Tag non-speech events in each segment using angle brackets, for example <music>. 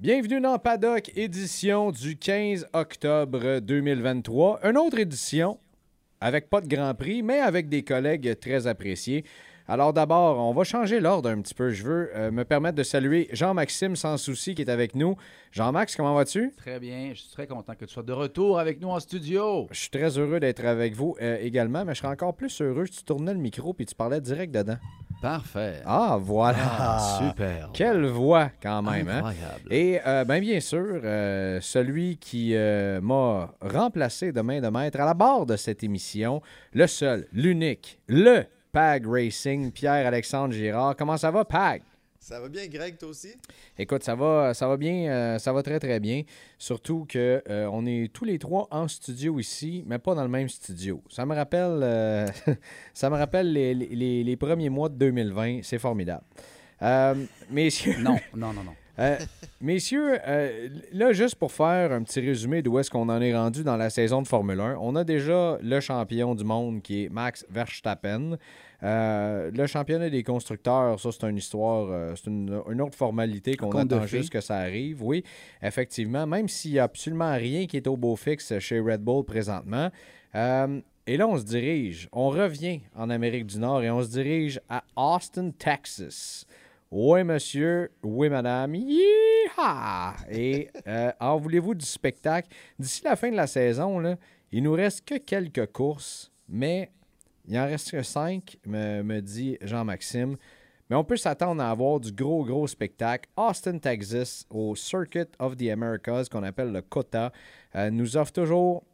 Bienvenue dans Paddock, édition du 15 octobre 2023. Une autre édition avec pas de Grand Prix, mais avec des collègues très appréciés. Alors d'abord, on va changer l'ordre un petit peu. Je veux euh, me permettre de saluer Jean-Maxime Sans Souci qui est avec nous. Jean-Max, comment vas-tu? Très bien, je suis très content que tu sois de retour avec nous en studio. Je suis très heureux d'être avec vous euh, également, mais je serais encore plus heureux si tu tournais le micro puis tu parlais direct dedans. Parfait. Ah, voilà. Ah, super. Quelle voix quand même. hein? Incroyable. Et euh, ben, bien sûr, euh, celui qui euh, m'a remplacé de main de maître à la barre de cette émission, le seul, l'unique, le PAG Racing, Pierre-Alexandre Girard. Comment ça va, PAG? Ça va bien, Greg, toi aussi? Écoute, ça va, ça va bien, euh, ça va très très bien. Surtout que euh, on est tous les trois en studio ici, mais pas dans le même studio. Ça me rappelle, euh, <laughs> ça me rappelle les, les- les premiers mois de 2020. C'est formidable. Euh, messieurs, Non, <laughs> non, non, non. euh, messieurs, euh, là, juste pour faire un petit résumé d'où est-ce qu'on en est rendu dans la saison de Formule 1, on a déjà le champion du monde qui est Max Verstappen. Euh, le championnat des constructeurs, ça, c'est une histoire, euh, c'est une, une autre formalité qu'on attend juste que ça arrive. Oui, effectivement, même s'il n'y a absolument rien qui est au beau fixe chez Red Bull présentement. Euh, et là, on se dirige, on revient en Amérique du Nord et on se dirige à Austin, Texas. Oui, monsieur. Oui, madame. Yeehaw! Et euh, en voulez-vous du spectacle? D'ici la fin de la saison, là, il nous reste que quelques courses, mais il en reste que cinq, me, me dit Jean-Maxime. Mais on peut s'attendre à avoir du gros, gros spectacle. Austin, Texas, au Circuit of the Americas, qu'on appelle le COTA, euh, nous offre toujours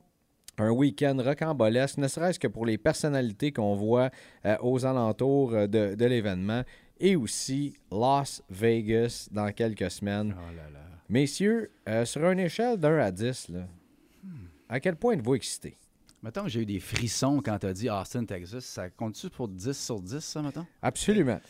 un week-end rocambolesque, ne serait-ce que pour les personnalités qu'on voit euh, aux alentours euh, de, de l'événement. Et aussi Las Vegas dans quelques semaines. Oh là là. Messieurs, euh, sur une échelle d'un à 10, là, à quel point êtes-vous excité? Mettons que j'ai eu des frissons quand tu as dit Austin, Texas. Ça compte-tu pour 10 sur 10, ça, mettons? Absolument.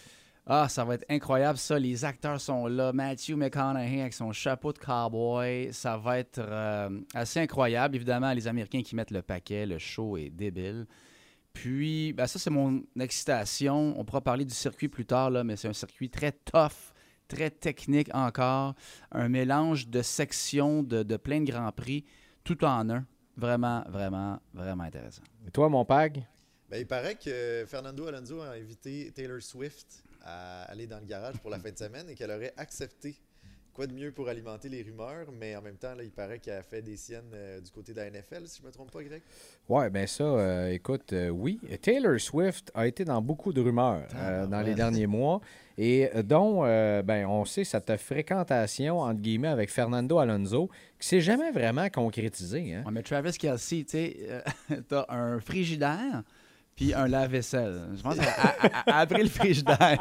Ah, ça va être incroyable, ça. Les acteurs sont là. Matthew McConaughey avec son chapeau de cowboy. Ça va être euh, assez incroyable. Évidemment, les Américains qui mettent le paquet, le show est débile. Puis, ben, ça, c'est mon excitation. On pourra parler du circuit plus tard, là, mais c'est un circuit très tough, très technique encore. Un mélange de sections, de, de plein de grands prix, tout en un. Vraiment, vraiment, vraiment intéressant. Et toi, mon pag? Ben, il paraît que Fernando Alonso a invité Taylor Swift à aller dans le garage pour la fin de semaine et qu'elle aurait accepté. Quoi de mieux pour alimenter les rumeurs, mais en même temps, là, il paraît qu'elle a fait des siennes euh, du côté de la NFL, si je ne me trompe pas, Greg. Ouais, ben ça, euh, écoute, euh, oui. Taylor Swift a été dans beaucoup de rumeurs euh, dans les derniers mois, et dont, euh, ben, on sait cette fréquentation, entre guillemets, avec Fernando Alonso, qui s'est jamais vraiment concrétisée. Hein? Ouais, mais Travis Kelsey, tu sais, euh, <laughs> t'as un frigidaire puis un lave-vaisselle. Je pense qu'après le frigidaire,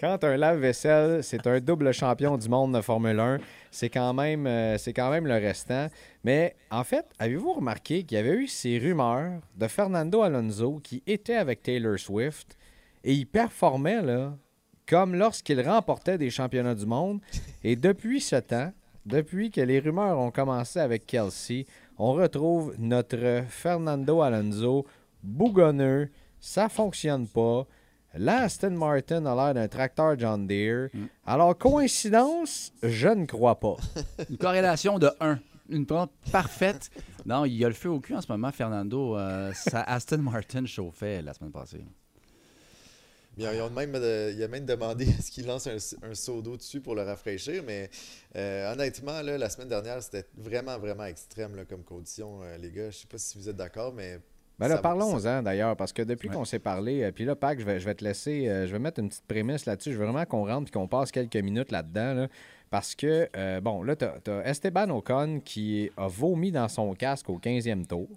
Quand un lave-vaisselle, c'est un double champion du monde de Formule 1, c'est quand même, euh, c'est quand même le restant. Mais en fait, avez-vous remarqué qu'il y avait eu ces rumeurs de Fernando Alonso qui était avec Taylor Swift et il performait là, comme lorsqu'il remportait des championnats du monde? Et depuis ce temps, depuis que les rumeurs ont commencé avec Kelsey, on retrouve notre Fernando Alonso bougonneux, ça fonctionne pas. L'Aston Martin a l'air d'un tracteur John Deere. Alors, coïncidence, je ne crois pas. <laughs> une corrélation de 1. Une preuve parfaite. Non, il y a le feu au cul en ce moment, Fernando. Euh, sa Aston Martin chauffait la semaine passée. Bien, ils ont même, euh, il a même demandé est-ce qu'il lance un, un seau d'eau dessus pour le rafraîchir, mais euh, honnêtement, là, la semaine dernière, c'était vraiment, vraiment extrême là, comme condition, euh, les gars. Je sais pas si vous êtes d'accord, mais Ben là, parlons-en d'ailleurs, parce que depuis Ouais. qu'on s'est parlé, euh, puis là, Pac, je vais, je vais te laisser, euh, je vais mettre une petite prémisse là-dessus. Je veux vraiment qu'on rentre et qu'on passe quelques minutes là-dedans, là, parce que, euh, bon, là, tu as, Esteban Ocon qui a vomi dans son casque au 15e tour.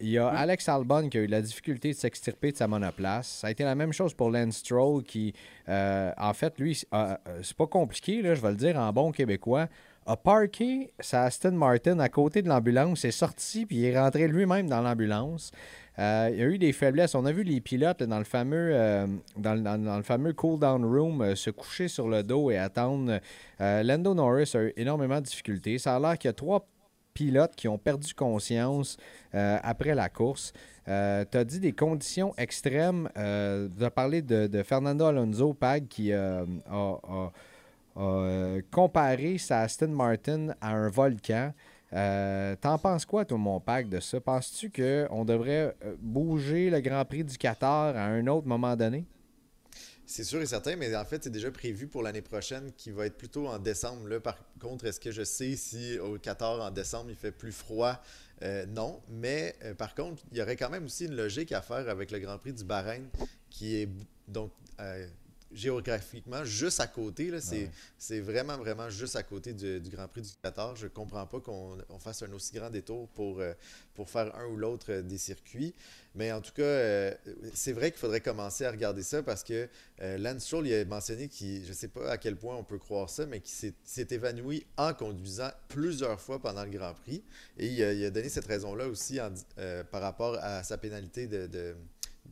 Il y a Alex Albon qui a eu la difficulté de s'extirper de sa monoplace. Ça a été la même chose pour Lance Stroll qui, en fait, lui, c'est pas compliqué, là, je vais le dire en bon québécois, a parké sa Aston Martin à côté de l'ambulance, est sorti puis il est rentré lui-même dans l'ambulance. Euh, il y a eu des faiblesses. On a vu les pilotes dans le fameux euh, dans, le- fameux cool-down room euh, se coucher sur le dos et attendre. Lando Norris a eu énormément de difficultés. Ça a l'air qu'il y a trois pilotes qui ont perdu conscience après la course. tu as dit des conditions extrêmes. Tu as parlé de, Fernando Alonso, Pag, qui a- a, euh, comparer sa Aston Martin à un volcan. Euh, T'en penses quoi, toi, mon pack, de ça? Penses-tu qu'on devrait euh, bouger le Grand Prix du Qatar à un autre moment donné? C'est sûr et certain, mais en fait, c'est déjà prévu pour l'année prochaine qui va être plutôt en décembre. Là, par contre, est-ce que je sais si au Qatar en décembre il fait plus froid? Non. Mais par contre, il y aurait quand même aussi une logique à faire avec le Grand Prix du Bahreïn qui est donc géographiquement juste à côté. Là, c'est, c'est vraiment, vraiment juste à côté du, du Grand Prix du Qatar. Je ne comprends pas qu'on on fasse un aussi grand détour pour, euh, pour faire un ou l'autre euh, des circuits. Mais en tout cas, euh, c'est vrai qu'il faudrait commencer à regarder ça parce que euh, Lance Stroll il a mentionné qu'il, je ne sais pas à quel point on peut croire ça, mais qu'il s'est, évanoui en conduisant plusieurs fois pendant le Grand Prix. Et il a, il a donné cette raison-là aussi en- euh, par rapport à sa pénalité de- de,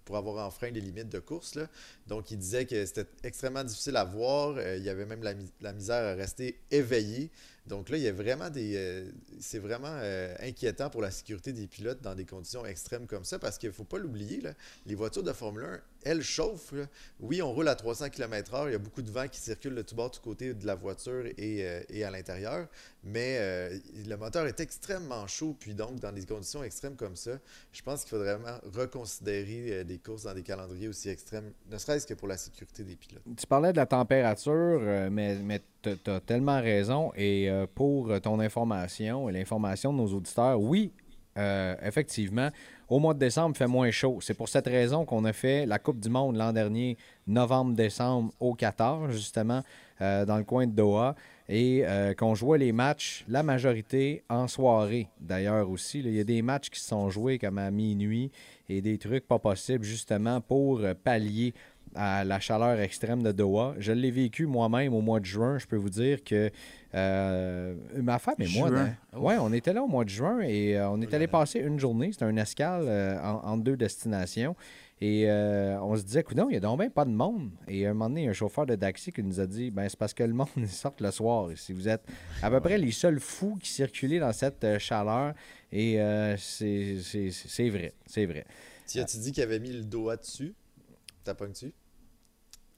pour avoir enfreint les limites de course. Donc, il disait que c'était extrêmement difficile à voir. Euh, il y avait même la, mi- la misère à rester éveillé. Donc là, il y a vraiment des. euh, c'est vraiment euh, inquiétant pour la sécurité des pilotes dans des conditions extrêmes comme ça parce qu'il ne faut pas l'oublier. Les voitures de Formule 1, elles chauffent. là. Oui, on roule à 300 km/h. Il y a beaucoup de vent qui circule de tout bord, tout côté de la voiture et, euh, et à l'intérieur. Mais euh, le moteur est extrêmement chaud. Puis donc, dans des conditions extrêmes comme ça, je pense qu'il faudrait vraiment reconsidérer euh, des courses dans des calendriers aussi extrêmes, ne serait-ce que pour la sécurité des pilotes. Tu parlais de la température, mais, mais tu as tellement raison. Et pour ton information et l'information de nos auditeurs, oui, effectivement, au mois de décembre, il fait moins chaud. C'est pour cette raison qu'on a fait la Coupe du Monde l'an dernier, novembre-décembre, au Qatar, justement, euh, dans le coin de Doha. Et euh, qu'on jouait les matchs, la majorité en soirée, d'ailleurs aussi. Il y a des matchs qui sont joués comme à minuit et des trucs pas possibles, justement, pour euh, pallier à la chaleur extrême de Doha. Je l'ai vécu moi-même au mois de juin. Je peux vous dire que euh, ma femme et moi, Juin. ouais, on était là au mois de juin et euh, on est allé passer une journée. C'était un escale euh, en- entre deux destinations. Et euh, on se disait, non, il n'y a donc bien pas de monde. Et à un moment donné, il y a un chauffeur de taxi qui nous a dit, ben, c'est parce que le monde <laughs> il sort le soir. Si vous êtes à peu près les seuls fous qui circulaient dans cette euh, chaleur. Et euh, c'est c'est- c'est vrai, c'est vrai. Tu as-tu dit qu'il avait mis le doigt dessus? T'as pas dessus?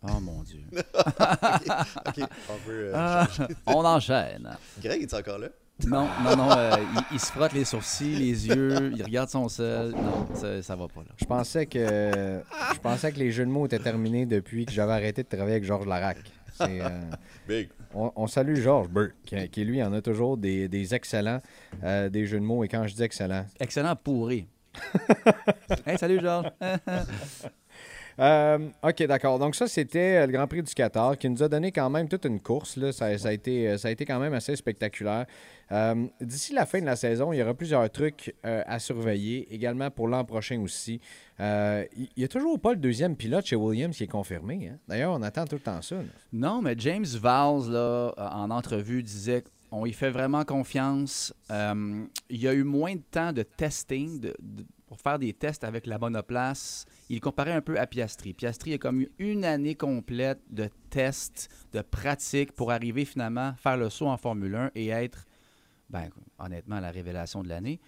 Oh mon Dieu. <laughs> Ok, on peut. euh, Ah, <laughs> on enchaîne. Greg, est encore là? Non, non, non. euh, il, il se frotte les sourcils, les yeux, il regarde son sel. Non, ça, ça va pas là. Je pensais que je pensais que les jeux de mots étaient terminés depuis que j'avais arrêté de travailler avec Georges Larac. C'est, euh, Big. on, on salue Georges Burke, qui, qui, lui en a toujours des, des excellents euh, des jeux de mots. Et quand je dis excellent, Excellent pourri. <laughs> hey, salut Georges. Euh, OK, d'accord. Donc ça, c'était euh, le Grand Prix du Qatar qui nous a donné quand même toute une course. Là. Ça, a été, euh, ça a été quand même assez spectaculaire. D'ici la fin de la saison, il y aura plusieurs trucs à surveiller, également pour l'an prochain aussi. Il n'y a toujours pas le deuxième pilote chez Williams qui est confirmé. hein. D'ailleurs, on attend tout le temps ça. Non, mais James Valls, là, en entrevue, disait qu'on y fait vraiment confiance. Il y a eu moins de temps de testing, de- de- pour faire des tests avec la monoplace. Il comparait un peu à Piastri. Piastri a comme eu une année complète de tests, de pratiques pour arriver finalement à faire le saut en Formule 1 et être, ben, honnêtement, la révélation de l'année.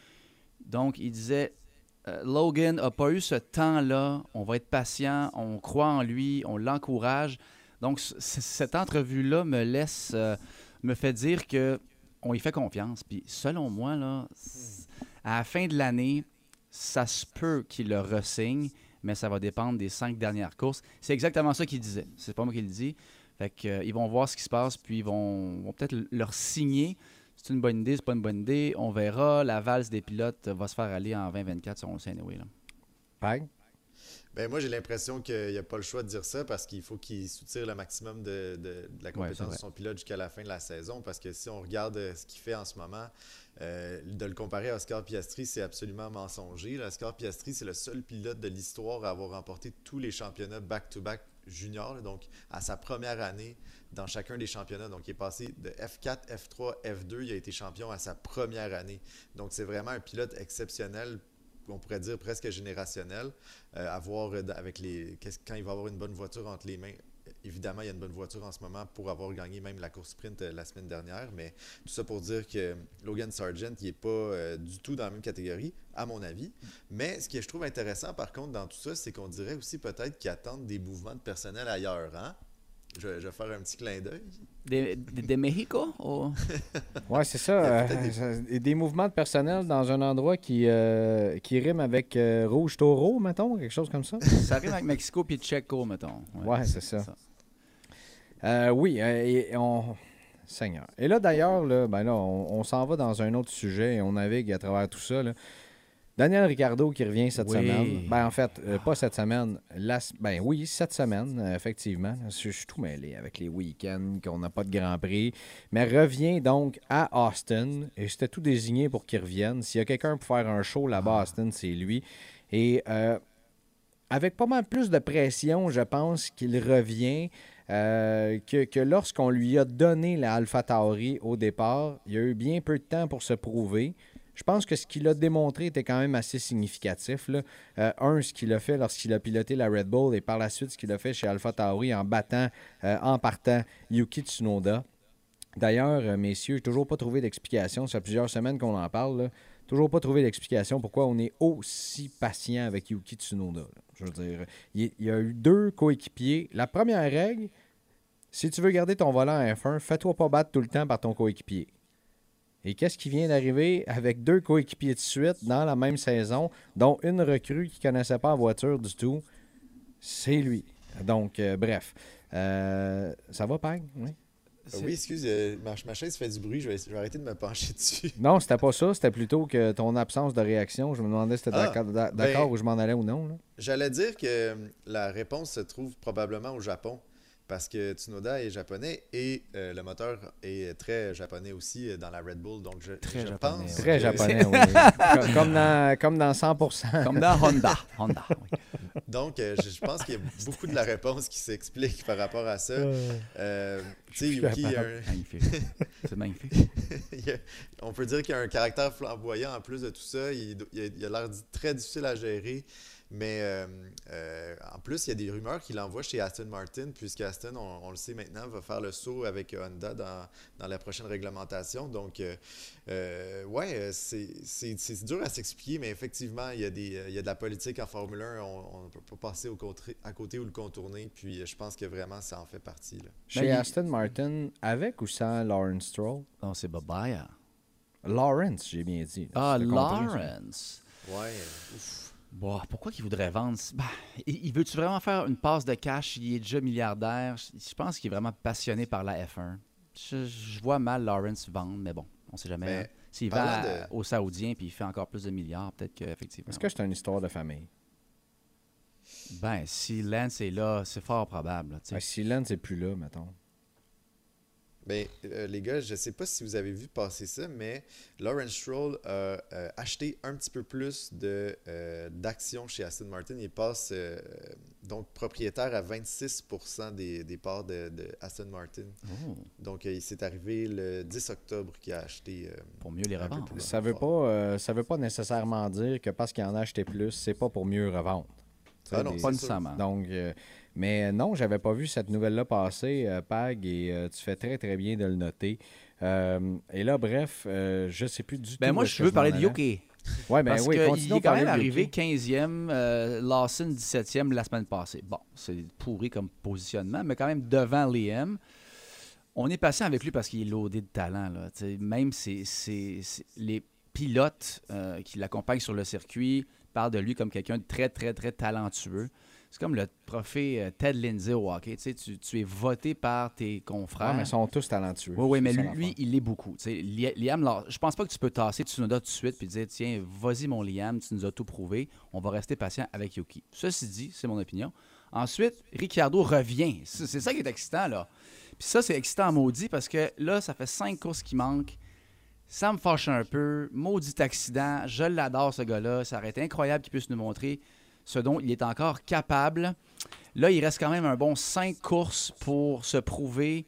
Donc, il disait, euh, Logan n'a pas eu ce temps-là. On va être patient, on croit en lui, on l'encourage. Donc, cette entrevue-là me laisse, euh, me fait dire que on y fait confiance. Puis, selon moi, là, c- à la fin de l'année, ça se peut qu'il le ressigne, mais ça va dépendre des cinq dernières courses. C'est exactement ça qu'il disait. C'est pas moi qui le dis. Fait que, euh, ils vont voir ce qui se passe, puis ils vont, peut-être le- leur signer. C'est une bonne idée, c'est pas une bonne idée. On verra. La valse des pilotes va se faire aller en 2024, si on le sait anyway? Ben moi, j'ai l'impression qu'il n'y a pas le choix de dire ça parce qu'il faut qu'il soutire le maximum de, de- de la compétence de son pilote jusqu'à la fin de la saison. Parce que si on regarde euh, ce qu'il fait en ce moment, euh, de le comparer à Oscar Piastri, c'est absolument mensonger. Là, Oscar Piastri, c'est le seul pilote de l'histoire à avoir remporté tous les championnats back-to-back junior, là, donc à sa première année dans chacun des championnats. Donc, il est passé de F4, F3, F2. Il a été champion à sa première année. Donc, c'est vraiment un pilote exceptionnel on pourrait dire presque générationnel, euh, à voir euh, avec les. Quand il va avoir une bonne voiture entre les mains. Évidemment, il y a une bonne voiture en ce moment pour avoir gagné même la course sprint euh, la semaine dernière, mais tout ça pour dire que Logan Sargent, n'est pas du tout dans la même catégorie, à mon avis. Mais ce que je trouve intéressant, par contre, dans tout ça, c'est qu'on dirait aussi peut-être qu'ils attendent des mouvements de personnel ailleurs. Hein? Je, vais- je vais faire un petit clin d'œil. Des Mexico? ou- <laughs> Ouais, c'est ça. euh, des- des... mouvements de personnel dans un endroit qui, euh, qui rime avec euh, rouge taureau, mettons, quelque chose comme ça. <laughs> Ça arrive avec Mexico puis Tcheco, mettons. Ouais, c'est ça. Euh, oui, euh, et on. Seigneur. Et là, d'ailleurs, là, ben là, on, on s'en va dans un autre sujet et on navigue à travers tout ça. là. Daniel Ricardo qui revient cette Oui. semaine. Ben, en fait, euh, pas cette semaine. La, ben oui, cette semaine, euh, effectivement. Je, je suis tout mêlé avec les week-ends, qu'on n'a pas de Grand Prix. Mais revient donc à Austin. Et c'était tout désigné pour qu'il revienne. S'il y a quelqu'un pour faire un show là-bas à Austin, c'est lui. Et euh, avec pas mal plus de pression, je pense qu'il revient euh, que, que lorsqu'on lui a donné la Alpha Tauri au départ. Il y a eu bien peu de temps pour se prouver. Je pense que ce qu'il a démontré était quand même assez significatif. Euh, un, ce qu'il a fait lorsqu'il a piloté la Red Bull et par la suite ce qu'il a fait chez Alpha Tauri en battant, euh, en partant Yuki Tsunoda. D'ailleurs, euh, messieurs, j'ai toujours pas trouvé d'explication. Ça fait plusieurs semaines qu'on en parle. Toujours pas trouvé d'explication pourquoi on est aussi patient avec Yuki Tsunoda. Je veux dire, il, il y a eu deux coéquipiers. La première règle, si tu veux garder ton volant à F1, fais-toi pas battre tout le temps par ton coéquipier. Et qu'est-ce qui vient d'arriver avec deux coéquipiers de suite dans la même saison, dont une recrue qui ne connaissait pas la voiture du tout? C'est lui. Donc, euh, bref. Euh, ça va, Pag? Oui. Euh, Oui, excuse, euh, ma, ma chaise fait du bruit, je vais, je vais arrêter de me pencher <laughs> dessus. Non, c'était pas ça. C'était plutôt que ton absence de réaction. Je me demandais si tu Ah, d'accord d'a- d'accord ben- où je m'en allais ou non. J'allais dire que la réponse se trouve probablement au Japon. Parce que Tsunoda est japonais et euh, le moteur est très japonais aussi euh, dans la Red Bull. Donc je, Très je japonais, pense. ouais. Très que- japonais, oui. <laughs> comme, comme dans, comme dans 100%. Comme dans Honda. Honda, oui. Donc euh, je, je pense qu'il y a beaucoup de la réponse qui s'explique par rapport à ça. Euh, tu sais, Yuki, a un- Magnifique. C'est magnifique. <laughs> y a- on peut dire qu'il a un caractère flamboyant en plus de tout ça. Il, il a- l'air très difficile à gérer. Mais euh, euh, en plus, il y a des rumeurs qu'il envoie chez Aston Martin, puisque Aston, on, on le sait maintenant, va faire le saut avec Honda dans, dans la prochaine réglementation. Donc, euh, ouais, c'est c'est- c'est dur à s'expliquer, mais effectivement, il y, a des, il y a de la politique en Formule 1. On ne peut pas passer au contré- à côté ou le contourner. Puis, je pense que vraiment, ça en fait partie. là. Chez il- Aston Martin, avec ou sans Lawrence Stroll? Non, c'est Babaya. Lawrence, j'ai bien dit. Ah, compris? Lawrence. Ouais, ouf. Bon, pourquoi qu'il voudrait vendre? Bah, il veut-tu vraiment faire une passe de cash? Il est déjà milliardaire? Je pense qu'il est vraiment passionné par la F1. Je, je vois mal Lawrence vendre, mais bon, on sait jamais. Mais hein. S'il va de- aux Saoudiens puis il fait encore plus de milliards, peut-être qu'effectivement. Est-ce que c'est une histoire de famille? Ben, si Lance est là, c'est fort probable. Ben, si Lance n'est plus là, mettons. Ben, euh, les gars, je sais pas si vous avez vu passer ça, mais Lawrence Stroll a euh, acheté un petit peu plus de, euh, d'actions chez Aston Martin. Il passe euh, donc propriétaire à 26% des, des parts de, de Aston Martin. Oh, Donc, euh, il s'est arrivé le 10 octobre qu'il a acheté. euh, pour mieux les revendre. Ça veut pas, euh, ça veut pas nécessairement dire que parce qu'il en a acheté plus, c'est pas pour mieux revendre. Ah non, des- Pas nécessairement. Donc, euh, mais non, j'avais pas vu cette nouvelle-là passer, euh, Pag, et euh, tu fais très très bien de le noter. Euh, et là, bref, euh, je sais plus du tout. Ben moi, où est-ce je veux parler de. Yuki. Ouais, ben Parce oui, continuons est quand même arrivé Yuki. 15e, euh, Lawson 17e la semaine passée. Bon, c'est pourri comme positionnement, mais quand même devant Liam. On est patient avec lui parce qu'il est loadé de talent. Là. Même c'est, les pilotes euh, qui l'accompagnent sur le circuit parlent de lui comme quelqu'un de très, très, très talentueux. C'est comme le trophée euh, Ted Lindsay au hockey. Tu, sais, tu, tu es voté par tes confrères. Ouais, mais ils sont tous talentueux. Oui, oui, mais lui, lui, il l'est beaucoup. Tu sais, Li- Liam, là, je pense pas que tu peux tasser Tsunoda tout de suite puis dire tiens, vas-y mon Liam, tu nous as tout prouvé, on va rester patient avec Yuki. Ceci dit, c'est mon opinion. Ensuite, Ricciardo revient. C'est ça qui est excitant, là. Puis ça, c'est excitant en maudit parce que là, ça fait cinq courses qui manquent. Ça me fâche un peu. Maudit accident. Je l'adore, ce gars-là. Ça aurait été incroyable qu'il puisse nous montrer ce dont il est encore capable. Là, il reste quand même un bon cinq courses pour se prouver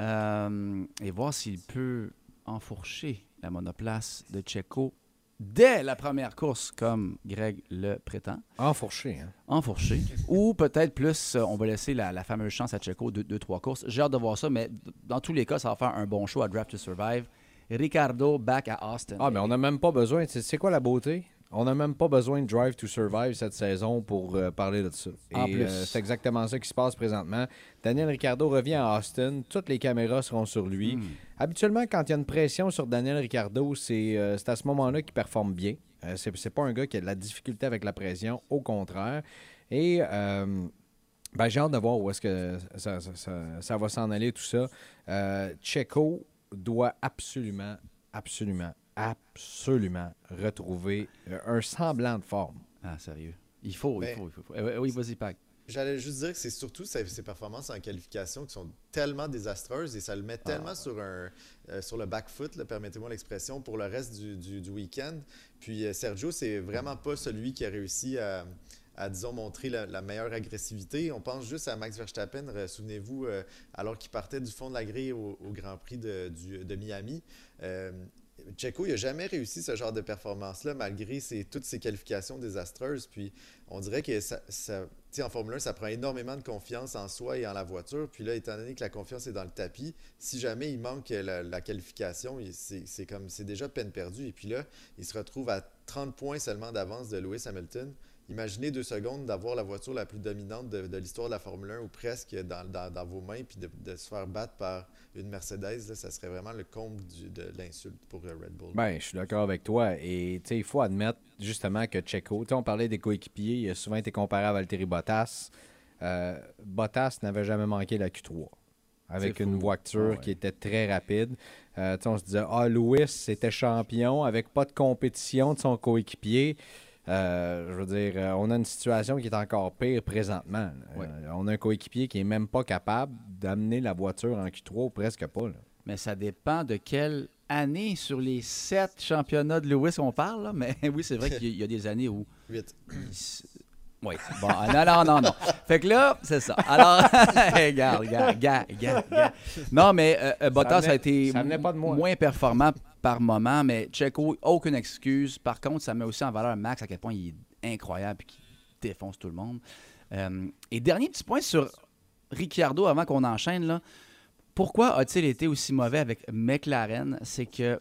euh, et voir s'il peut enfourcher la monoplace de Checo dès la première course, comme Greg le prétend. Enfourché, hein. Enfourcher. Ou peut-être plus, euh, on va laisser la, la fameuse chance à Checo de deux, trois courses. J'ai hâte de voir ça, mais dans tous les cas, ça va faire un bon show à Draft to Survive. Ricardo back à Austin. Ah, mais on n'a même pas besoin. C'est quoi la beauté? On n'a même pas besoin de Drive to Survive cette saison pour euh, parler de ça. En Et plus. euh, c'est exactement ça qui se passe présentement. Daniel Ricciardo revient à Austin. Toutes les caméras seront sur lui. Hmm. Habituellement, quand il y a une pression sur Daniel Ricciardo, c'est euh, c'est à ce moment-là qu'il performe bien. C'est c'est pas un gars qui a de la difficulté avec la pression, au contraire. Et ben, j'ai hâte de voir où est-ce que ça, ça- ça- ça va s'en aller, tout ça. Checo doit absolument, absolument, absolument retrouver euh, un semblant de forme. Ah, sérieux. Il faut, il Ben- faut, il faut. il faut. Euh, oui, vas-y, Pac. J'allais juste dire que c'est surtout ses, ses performances en qualification qui sont tellement désastreuses et ça le met tellement sur, un, euh, sur le back foot, permettez-moi l'expression, pour le reste du, du- du week-end. Puis euh, Sergio, c'est vraiment pas celui qui a réussi à, à, disons, montrer la, la meilleure agressivité. On pense juste à Max Verstappen, souvenez-vous, euh, alors qu'il partait du fond de la grille au, au Grand Prix de, du- de Miami. Checo, il n'a jamais réussi ce genre de performance-là, malgré toutes ses qualifications désastreuses. Puis on dirait que ça, en Formule 1, ça prend énormément de confiance en soi et en la voiture. Puis là, étant donné que la confiance est dans le tapis, si jamais il manque la, qualification, c'est comme c'est déjà peine perdue. Et puis là, il se retrouve à 30 points seulement d'avance de Lewis Hamilton. Imaginez deux secondes d'avoir la voiture la plus dominante de, de l'histoire de la Formule 1 ou presque dans, dans- dans vos mains, puis de, de se faire battre par une Mercedes, là, ça serait vraiment le comble du- de l'insulte pour euh, Red Bull. Ben, je suis d'accord avec toi. Et tu sais, il faut admettre justement que Checo, on parlait des coéquipiers, il a souvent été comparé à Valtteri Bottas. Euh, Bottas n'avait jamais manqué la Q3 avec une voiture Ah ouais. qui était très rapide. Euh, on se disait, ah, Lewis, c'était champion avec pas de compétition de son coéquipier. Euh, je veux dire, euh, on a une situation qui est encore pire présentement. Euh, on a un coéquipier qui est même pas capable d'amener la voiture en Q3 ou presque pas. là. Mais ça dépend de quelle année sur les sept championnats de Lewis on parle. là. <laughs> Mais oui, c'est vrai qu'il y a- des années où. 8. Oui. Bon, ah, non, non, non, non. Fait que là, c'est ça. Alors, <laughs> regarde, regarde, regarde, regarde. Non, mais euh, Bottas venait- a été ça venait pas de moi. moins performant par moment, mais Checo, aucune excuse. Par contre, ça met aussi en valeur Max à quel point il est incroyable et qu'il défonce tout le monde. Euh, et dernier petit point sur Ricciardo avant qu'on enchaîne. Là. Pourquoi a-t-il été aussi mauvais avec McLaren? C'est que.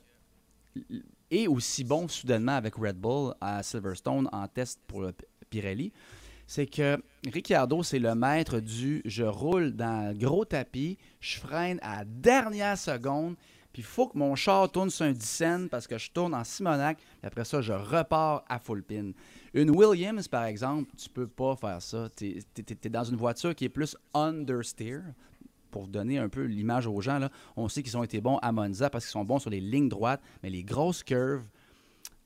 Et aussi bon soudainement avec Red Bull à Silverstone en test pour le Pirelli. C'est que Ricciardo, c'est le maître du je roule dans le gros tapis, je freine à dernière seconde, puis il faut que mon char tourne sur un 10 cents parce que je tourne en Simonac, puis après ça, je repars à full pin. Une Williams, par exemple, tu peux pas faire ça. Tu es, dans une voiture qui est plus understeer. Pour donner un peu l'image aux gens, on sait qu'ils ont été bons à Monza parce qu'ils sont bons sur les lignes droites, mais les grosses curves,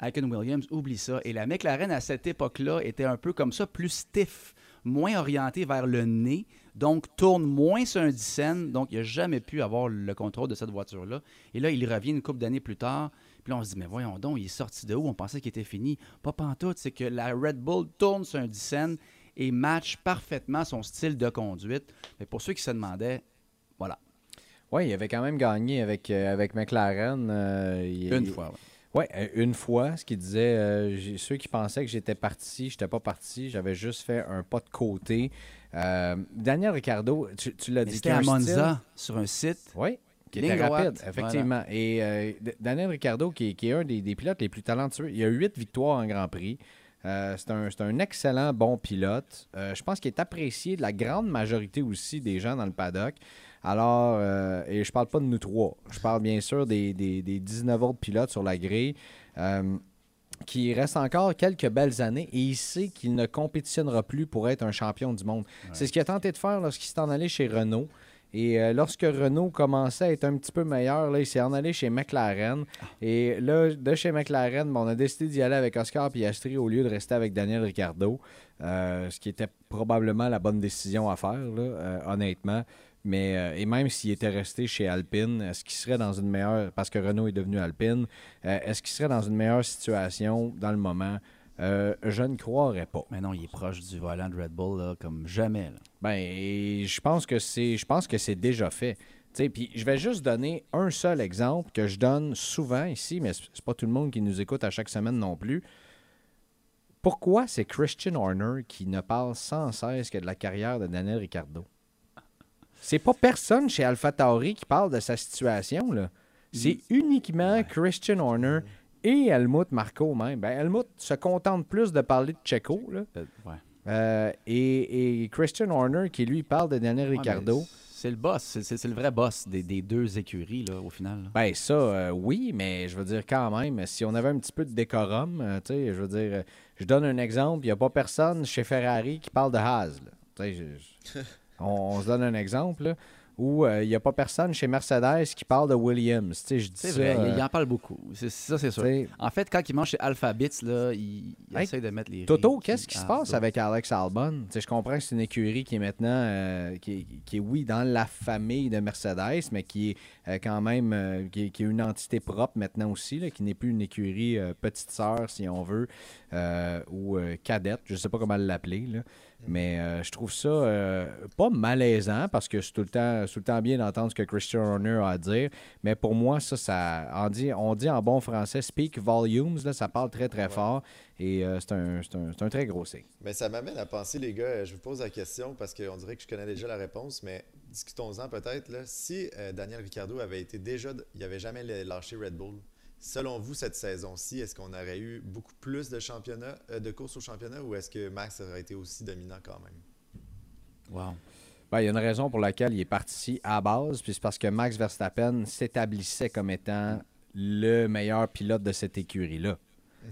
une Williams, oublie ça. Et la McLaren, à cette époque-là, était un peu comme ça, plus stiff, moins orientée vers le nez, donc tourne moins sur un 10 cents, donc il n'a jamais pu avoir le contrôle de cette voiture-là. Et là, il revient une couple d'années plus tard, puis là, on se dit, mais voyons donc, il est sorti de où? On pensait qu'il était fini. Pas pantoute, c'est que la Red Bull tourne sur un 10 cents et match parfaitement son style de conduite. Mais pour ceux qui se demandaient, voilà, Oui, il avait quand même gagné avec, euh, avec McLaren. euh, il- une fois. ouais. Oui, une fois, ce qu'il disait, euh, ceux qui pensaient que j'étais parti, j'étais pas parti, j'avais juste fait un pas de côté. Euh, Daniel Ricciardo, tu, tu l'as dit, c'était à Monza, sur un site. Oui, qui était rapide, effectivement. Et euh, Daniel Ricciardo, qui, est- qui est un des, des pilotes les plus talentueux, il a huit victoires en Grand Prix. Euh, c'est un, un excellent bon pilote. Euh, je pense qu'il est apprécié de la grande majorité aussi des gens dans le paddock. Alors, euh, et je parle pas de nous trois. Je parle bien sûr des, des, des 19 autres pilotes sur la grille. euh, qui reste encore quelques belles années et il sait qu'il ne compétitionnera plus pour être un champion du monde. C'est ce qu'il a tenté de faire lorsqu'il s'est en allé chez Renault. Et euh, lorsque Renault commençait à être un petit peu meilleur, là, il s'est en allé chez McLaren. Et là, de chez McLaren, on a décidé d'y aller avec Oscar Piastri au lieu de rester avec Daniel Ricciardo. Euh, ce qui était probablement la bonne décision à faire, là, euh, honnêtement. Mais euh, et même s'il était resté chez Alpine, est-ce qu'il serait dans une meilleure parce que Renault est devenu Alpine, euh, est-ce qu'il serait dans une meilleure situation dans le moment? Euh, Je ne croirais pas. Mais non, il est proche du volant de Red Bull là, comme jamais. là. Ben, je pense que c'est, je pense que c'est déjà fait. Puis je vais juste donner un seul exemple que je donne souvent ici, mais c'est pas tout le monde qui nous écoute à chaque semaine non plus. Pourquoi c'est Christian Horner qui ne parle sans cesse que de la carrière de Daniel Ricciardo? C'est pas personne chez AlphaTauri qui parle de sa situation, là. C'est uniquement Christian Horner et Helmut Marco même. Ben, Helmut se contente plus de parler de Checo. Là. Euh, ouais. Euh, et, et Christian Horner qui lui parle de Daniel Ouais, Ricciardo. mais C'est le boss, c'est- le vrai boss des, des deux écuries, là, au final. là. Ben ça, euh, oui, mais je veux dire quand même, si on avait un petit peu de décorum, euh, tu sais, je veux dire, je donne un exemple, il n'y a pas personne chez Ferrari qui parle de Haas. là. <laughs> On, on se donne un exemple, là, où euh, il n'y a pas personne chez Mercedes qui parle de Williams. Tu sais, je dis C'est ça. vrai, il, euh, il en parle beaucoup. C'est ça, c'est sûr. En fait, quand il mange chez Alphabets, là, il, il Hey, essaie de mettre les. Toto, qu'est-ce qui se passe avec Alex Albon? Tu sais, je comprends que c'est une écurie qui est maintenant, euh, qui, est, qui est, oui, dans la famille de Mercedes, mais qui est quand même, qui, est, qui est une entité propre maintenant aussi, là, qui n'est plus une écurie petite sœur, si on veut, ou cadette, je ne sais pas comment l'appeler. Mais euh, je trouve ça euh, pas malaisant, parce que c'est tout le temps, tout le temps bien d'entendre ce que Christian Horner a à dire, mais pour moi, ça, ça on dit, on dit en bon français, speak volumes, là, ça parle très, très Ouais. fort. Et euh, c'est un, un- très gros signe. Mais ça m'amène à penser, les gars, je vous pose la question parce qu'on dirait que je connais déjà la réponse, mais discutons-en peut-être. Si Daniel Ricciardo avait été déjà, il n'avait jamais lâché Red Bull, selon vous, cette saison-ci, est-ce qu'on aurait eu beaucoup plus de championnats, euh, de courses au championnat ou est-ce que Max aurait été aussi dominant quand même? Wow. Ben, il y a une raison pour laquelle il est parti à base, puis c'est parce que Max Verstappen s'établissait comme étant le meilleur pilote de cette écurie-là.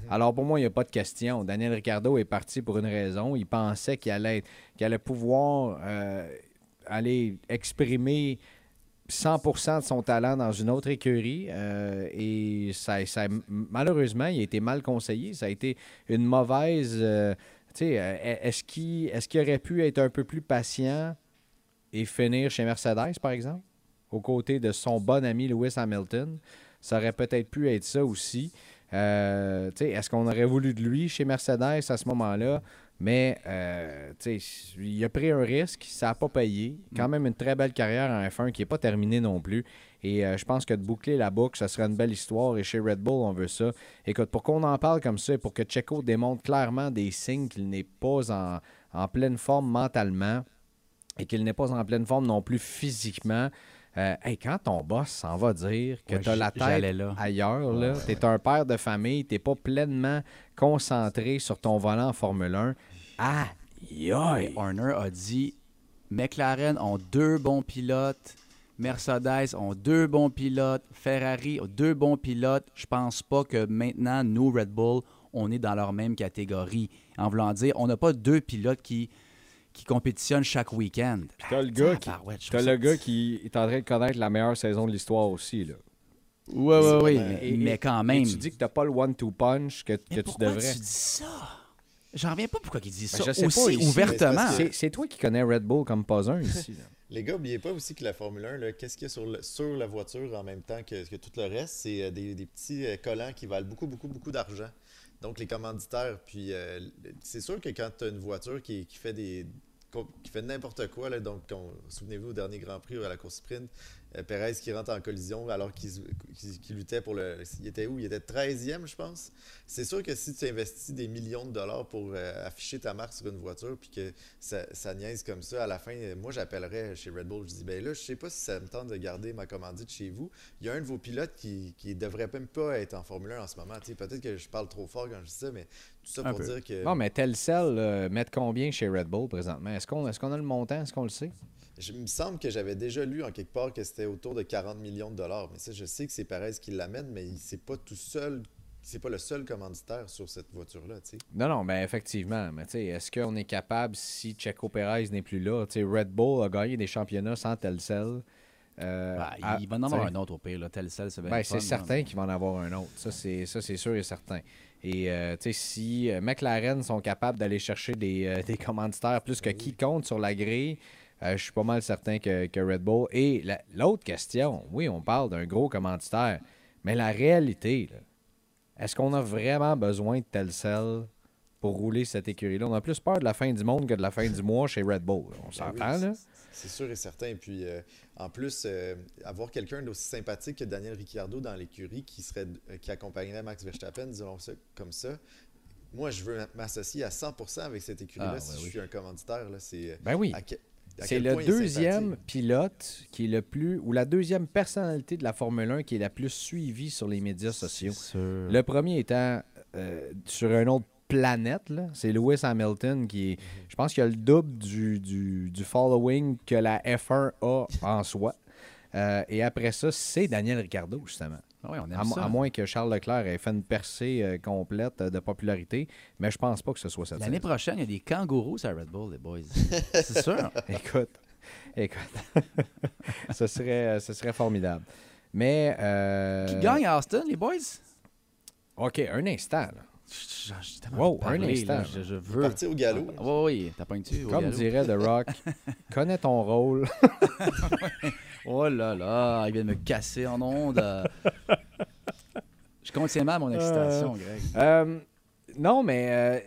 Alors pour moi, il n'y a pas de question. Daniel Ricciardo est parti pour une raison. Il pensait qu'il allait, être- qu'il allait pouvoir euh, aller exprimer 100% de son talent dans une autre écurie. euh, et ça, ça- malheureusement, il a été mal conseillé. Ça a été une mauvaise... euh, euh, est-ce qu'il aurait pu être un peu plus patient et finir chez Mercedes, par exemple, aux côtés de son bon ami Lewis Hamilton? Ça aurait peut-être pu être ça aussi. Est-ce qu'on aurait voulu de lui chez Mercedes à ce moment-là? Mais euh, tu sais, il a pris un risque, ça n'a pas payé. Quand même une très belle carrière en F1 qui n'est pas terminée non plus. Et euh, je pense que de boucler la boucle, ça serait une belle histoire. Et chez Red Bull, on veut ça. Écoute, pour qu'on en parle comme ça et pour que Checo démontre clairement des signes qu'il n'est pas en, en pleine forme mentalement et qu'il n'est pas en pleine forme non plus physiquement, euh, hey, quand ton boss s'en va dire que Ouais, tu as la tête là. ailleurs, là, tu es un père de famille, tu pas pleinement concentré sur ton volant en Formule 1, aïe aïe! Horner a dit McLaren ont deux bons pilotes, Mercedes ont deux bons pilotes, Ferrari ont deux bons pilotes. Je pense pas que maintenant, nous, Red Bull, on est dans leur même catégorie. En voulant dire, on n'a pas deux pilotes qui, qui compétitionnent chaque week-end. Puis t'as le gars qui- T'as le gars qui est en train de connaître la meilleure saison de l'histoire aussi. Là. Oui, oui, oui, Et- mais, quand et même. tu dis que t'as pas le one-two punch que, que Mais tu devrais. tu dis ça? J'en reviens pas pourquoi il dit ça Ben, je sais aussi pas, ici, mais ouvertement. C'est c'est toi qui connais Red Bull comme pas un ici. là. <laughs> Les gars, n'oubliez pas aussi que la Formule 1, là, qu'est-ce qu'il y a sur, le- sur la voiture en même temps que, que tout le reste, c'est euh, des, des petits euh, collants qui valent beaucoup, beaucoup, beaucoup d'argent. Donc les commanditaires, puis euh, c'est sûr que quand tu as une voiture qui, qui fait des qui fait n'importe quoi, là, donc on- souvenez-vous au dernier Grand Prix à la course sprint, Perez qui rentre en collision alors qu'il luttait pour le... Il était où? Il était 13e, je pense. C'est sûr que si tu investis des millions de dollars pour euh, afficher ta marque sur une voiture, puis que ça, ça niaise comme ça, à la fin, euh, moi j'appellerais chez Red Bull, je dis, ben là, je sais pas si ça me tente de garder ma commandite chez vous. Il y a un de vos pilotes qui, qui devrait même pas être en Formule 1 en ce moment. Tu sais, Peut-être que je parle trop fort quand je dis ça, mais tout ça Un pour peu. dire que... Non, mais Telcel, euh, mettre combien chez Red Bull présentement? Est-ce qu'on est qu'on a le montant? Est-ce qu'on le sait? Je- il me semble que j'avais déjà lu en quelque part que c'était autour de 40 millions de dollars. Mais ça, je sais que c'est Perez qui l'amène, mais il- c'est pas tout seul. C'est pas le seul commanditaire sur cette voiture-là, tu sais. Non, non, ben effectivement. Mais tu sais, est-ce qu'on est capable, si Checo Perez n'est plus là, tu sais, Red Bull a gagné des championnats sans Telcel. euh, Ben, à- il va en avoir un autre au pire. Là. Telcel, c'est bien Ben, c'est certain qu'il va en avoir un autre. Ça, c'est ça, c'est sûr et certain. Et euh, tu sais, si euh, McLaren sont capables d'aller chercher des, euh, <laughs> des commanditaires plus que quiconque sur la grille, euh, je suis pas mal certain que, que Red Bull. Et la- l'autre question, oui, on parle d'un gros commanditaire, mais la réalité, est-ce qu'on a vraiment besoin de Telcel pour rouler cette écurie-là? On a plus peur de la fin du monde que de la fin du mois chez Red Bull. là. On Ben s'entend, là? c'est- sûr et certain. Puis euh, en plus, euh, avoir quelqu'un d'aussi sympathique que Daniel Ricciardo dans l'écurie qui serait qui accompagnerait Max Verstappen, disons ça comme ça. Moi, je veux m'associer à 100% avec cette écurie-là Ah, si ouais, je oui. suis un commanditaire. Là, c'est, Ben oui. à C'est le deuxième pilote qui est le plus, ou la deuxième personnalité de la Formule 1 qui est la plus suivie sur les médias sociaux. Le premier étant euh, sur une autre planète, c'est Lewis Hamilton qui est, je pense qu'il a le double du, du, du following que la F1 a en soi. Euh, et après ça, c'est Daniel Ricciardo, justement. Ah oui, on aime À, mo- ça. à moins que Charles Leclerc ait fait une percée euh, complète euh, de popularité, mais je pense pas que ce soit ça. L'année prochaine, il y a des kangourous à Red Bull, les boys. <laughs> C'est sûr. Écoute, écoute, <laughs> ce, serait, ce serait formidable. Mais. euh, Qui gagne à Austin, les boys? OK, un instant. là. Je- Wow, un instant. là. Je, je veux. Parti au galop. Ah, Oui, oui, t'as pas tu Comme dirait The Rock, <laughs> connais ton rôle. <laughs> Oh là là, il vient de me casser en ondes. euh. Je contiens mal mon excitation, Greg. Euh, non, mais euh,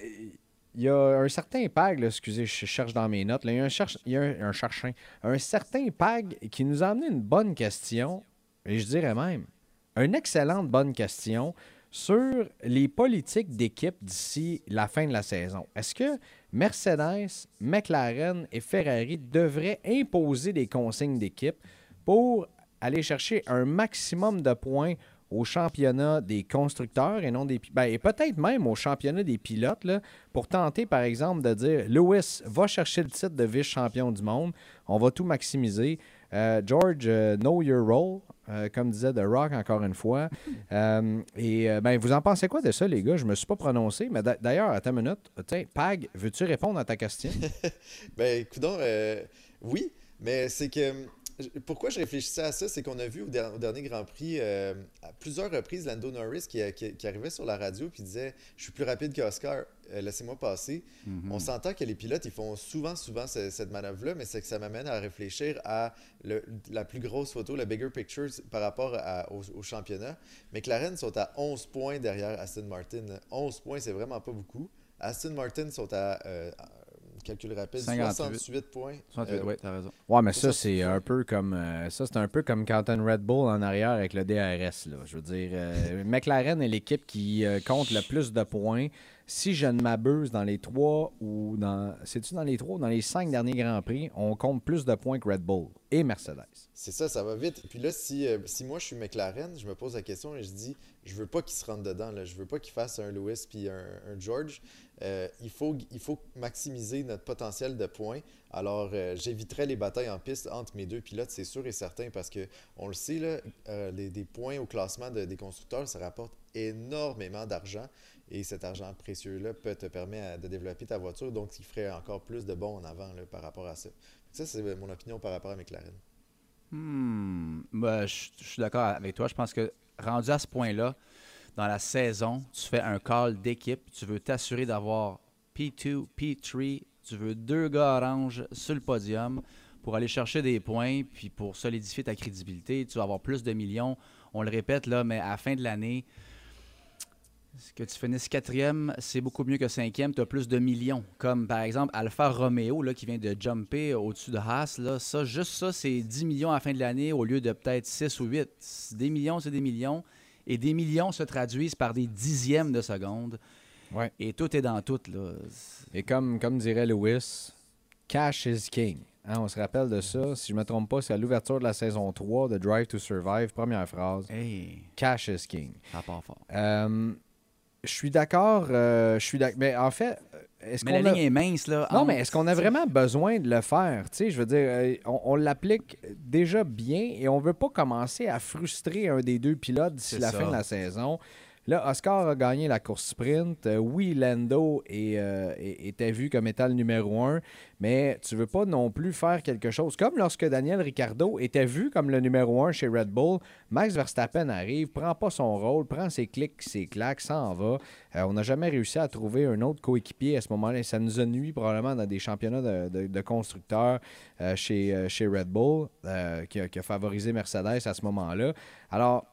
il y a un certain PAG, là, excusez, je cherche dans mes notes. il y a un, cherche, il y a un, un cherchin. Un certain PAG qui nous a amené une bonne question, et je dirais même une excellente bonne question sur les politiques d'équipe d'ici la fin de la saison. Est-ce que Mercedes, McLaren et Ferrari devraient imposer des consignes d'équipe pour aller chercher un maximum de points au championnat des constructeurs et ben, peut-être même au championnat des pilotes pour tenter par exemple de dire Lewis va chercher le titre de vice-champion du monde, on va tout maximiser. Euh, George, euh, know your role, euh, comme disait The Rock encore une fois. <laughs> Euh, et euh, ben vous en pensez quoi de ça les gars? Je me suis pas prononcé, mais d'a- d'ailleurs à ta minute, tiens, Pag, veux-tu répondre à ta question? <laughs> Ben, euh, oui, mais c'est que pourquoi je réfléchissais à ça, c'est qu'on a vu au, der- au dernier Grand Prix euh, à plusieurs reprises Lando Norris qui, qui- qui arrivait sur la radio puis disait Je suis plus rapide qu'Oscar, euh, laissez-moi passer. Mhm. On s'entend que les pilotes ils font souvent, souvent ce- cette manœuvre-là, mais c'est que ça m'amène à réfléchir à le- la plus grosse photo, le bigger picture par rapport à- au, au championnat. McLaren sont à 11 points derrière Aston Martin. 11 points, c'est vraiment pas beaucoup. Aston Martin sont à, euh, à- calcul rapide, 58. 68 points. 68, Euh, oui, t'as raison. Ouais, mais ça, Ça, c'est un peu comme euh, ça, c'est un peu comme quand une Red Bull en arrière avec le DRS. Là. Je veux dire, euh, McLaren est l'équipe qui euh, compte le plus de points. Si je ne m'abuse, dans les trois ou dans. C'est-tu dans les trois ou dans les cinq derniers Grands Prix, on compte plus de points que Red Bull et Mercedes. C'est ça, ça va vite. Puis là, si, euh, si moi je suis McLaren, je me pose la question et je dis, je veux pas qu'il se rentre dedans. Là. Je veux pas qu'il fasse un Lewis puis un, un George. Euh, il, faut, il faut maximiser notre potentiel de points. Alors, euh, j'éviterai les batailles en piste entre mes deux pilotes, c'est sûr et certain, parce que on le sait, là, euh, les- des points au classement de- des constructeurs, ça rapporte énormément d'argent. Et cet argent précieux-là peut te permettre de développer ta voiture, donc il ferait encore plus de bons en avant là, par rapport à ça. Ça, c'est mon opinion par rapport à McLaren. Hmm. Ben, je suis d'accord avec toi. Je pense que rendu à ce point-là, dans la saison, tu fais un call d'équipe. Tu veux t'assurer d'avoir P2, P3. Tu veux deux gars orange sur le podium pour aller chercher des points, puis pour solidifier ta crédibilité. Tu vas avoir plus de millions. On le répète, là, mais à la fin de l'année, que tu finisses quatrième, c'est beaucoup mieux que cinquième, tu as plus de millions. Comme par exemple Alfa Romeo là, qui vient de jumper au-dessus de Haas. Là, ça, juste ça, c'est 10 millions à la fin de l'année au lieu de peut-être 6 ou 8. Des millions, c'est des millions. Et des millions se traduisent par des dixièmes de seconde. Ouais. Et tout est dans tout. Là. Et comme, comme dirait Lewis, cash is king. Hein, on se rappelle de ça. Si je ne me trompe pas, c'est à l'ouverture de la saison 3 de Drive to Survive, première phrase. Hey, Cash is king. ça part fort. Euh, je suis d'accord. euh, je suis d'ac- Mais en fait, est-ce Mais qu'on la a... ligne est mince. Là, Non, mais est-ce qu'on a vraiment besoin de le faire? Tu sais, je veux dire, euh, on, on l'applique déjà bien et on veut pas commencer à frustrer un des deux pilotes d'ici C'est la ça. fin de la saison. Là, Oscar a gagné la course sprint. Euh, oui, Lando euh, était vu comme étant le numéro un, mais tu veux pas non plus faire quelque chose. Comme lorsque Daniel Ricciardo était vu comme le numéro un chez Red Bull, Max Verstappen arrive, prend pas son rôle, prend ses clics, ses claques, s'en va. Euh, on n'a jamais réussi à trouver un autre coéquipier à ce moment-là. Ça nous a nuit probablement dans des championnats de, constructeurs chez, Red Bull, qui, a, qui a favorisé Mercedes à ce moment-là. Alors,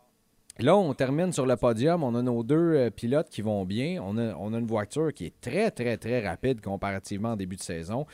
Là, on termine sur le podium. On a nos deux euh, pilotes qui vont bien. On a, on a une voiture qui est très, très, très rapide comparativement en début de saison.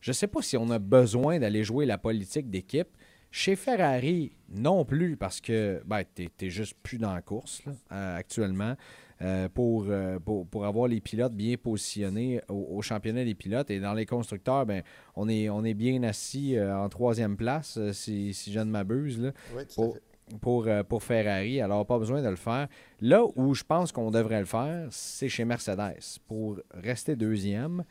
Je ne sais pas si on a besoin d'aller jouer la politique d'équipe. Chez Ferrari, non plus, parce que ben, tu n'es juste plus dans la course là, euh, actuellement. euh, pour, euh, pour, pour avoir les pilotes bien positionnés au, au championnat des pilotes. Et dans les constructeurs, ben, on, est, on est bien assis euh, en troisième place, si, si je ne m'abuse. Oui, tout pour, à fait. Pour, euh, pour Ferrari. Alors, pas besoin de le faire. Là où je pense qu'on devrait le faire, c'est chez Mercedes pour rester deuxième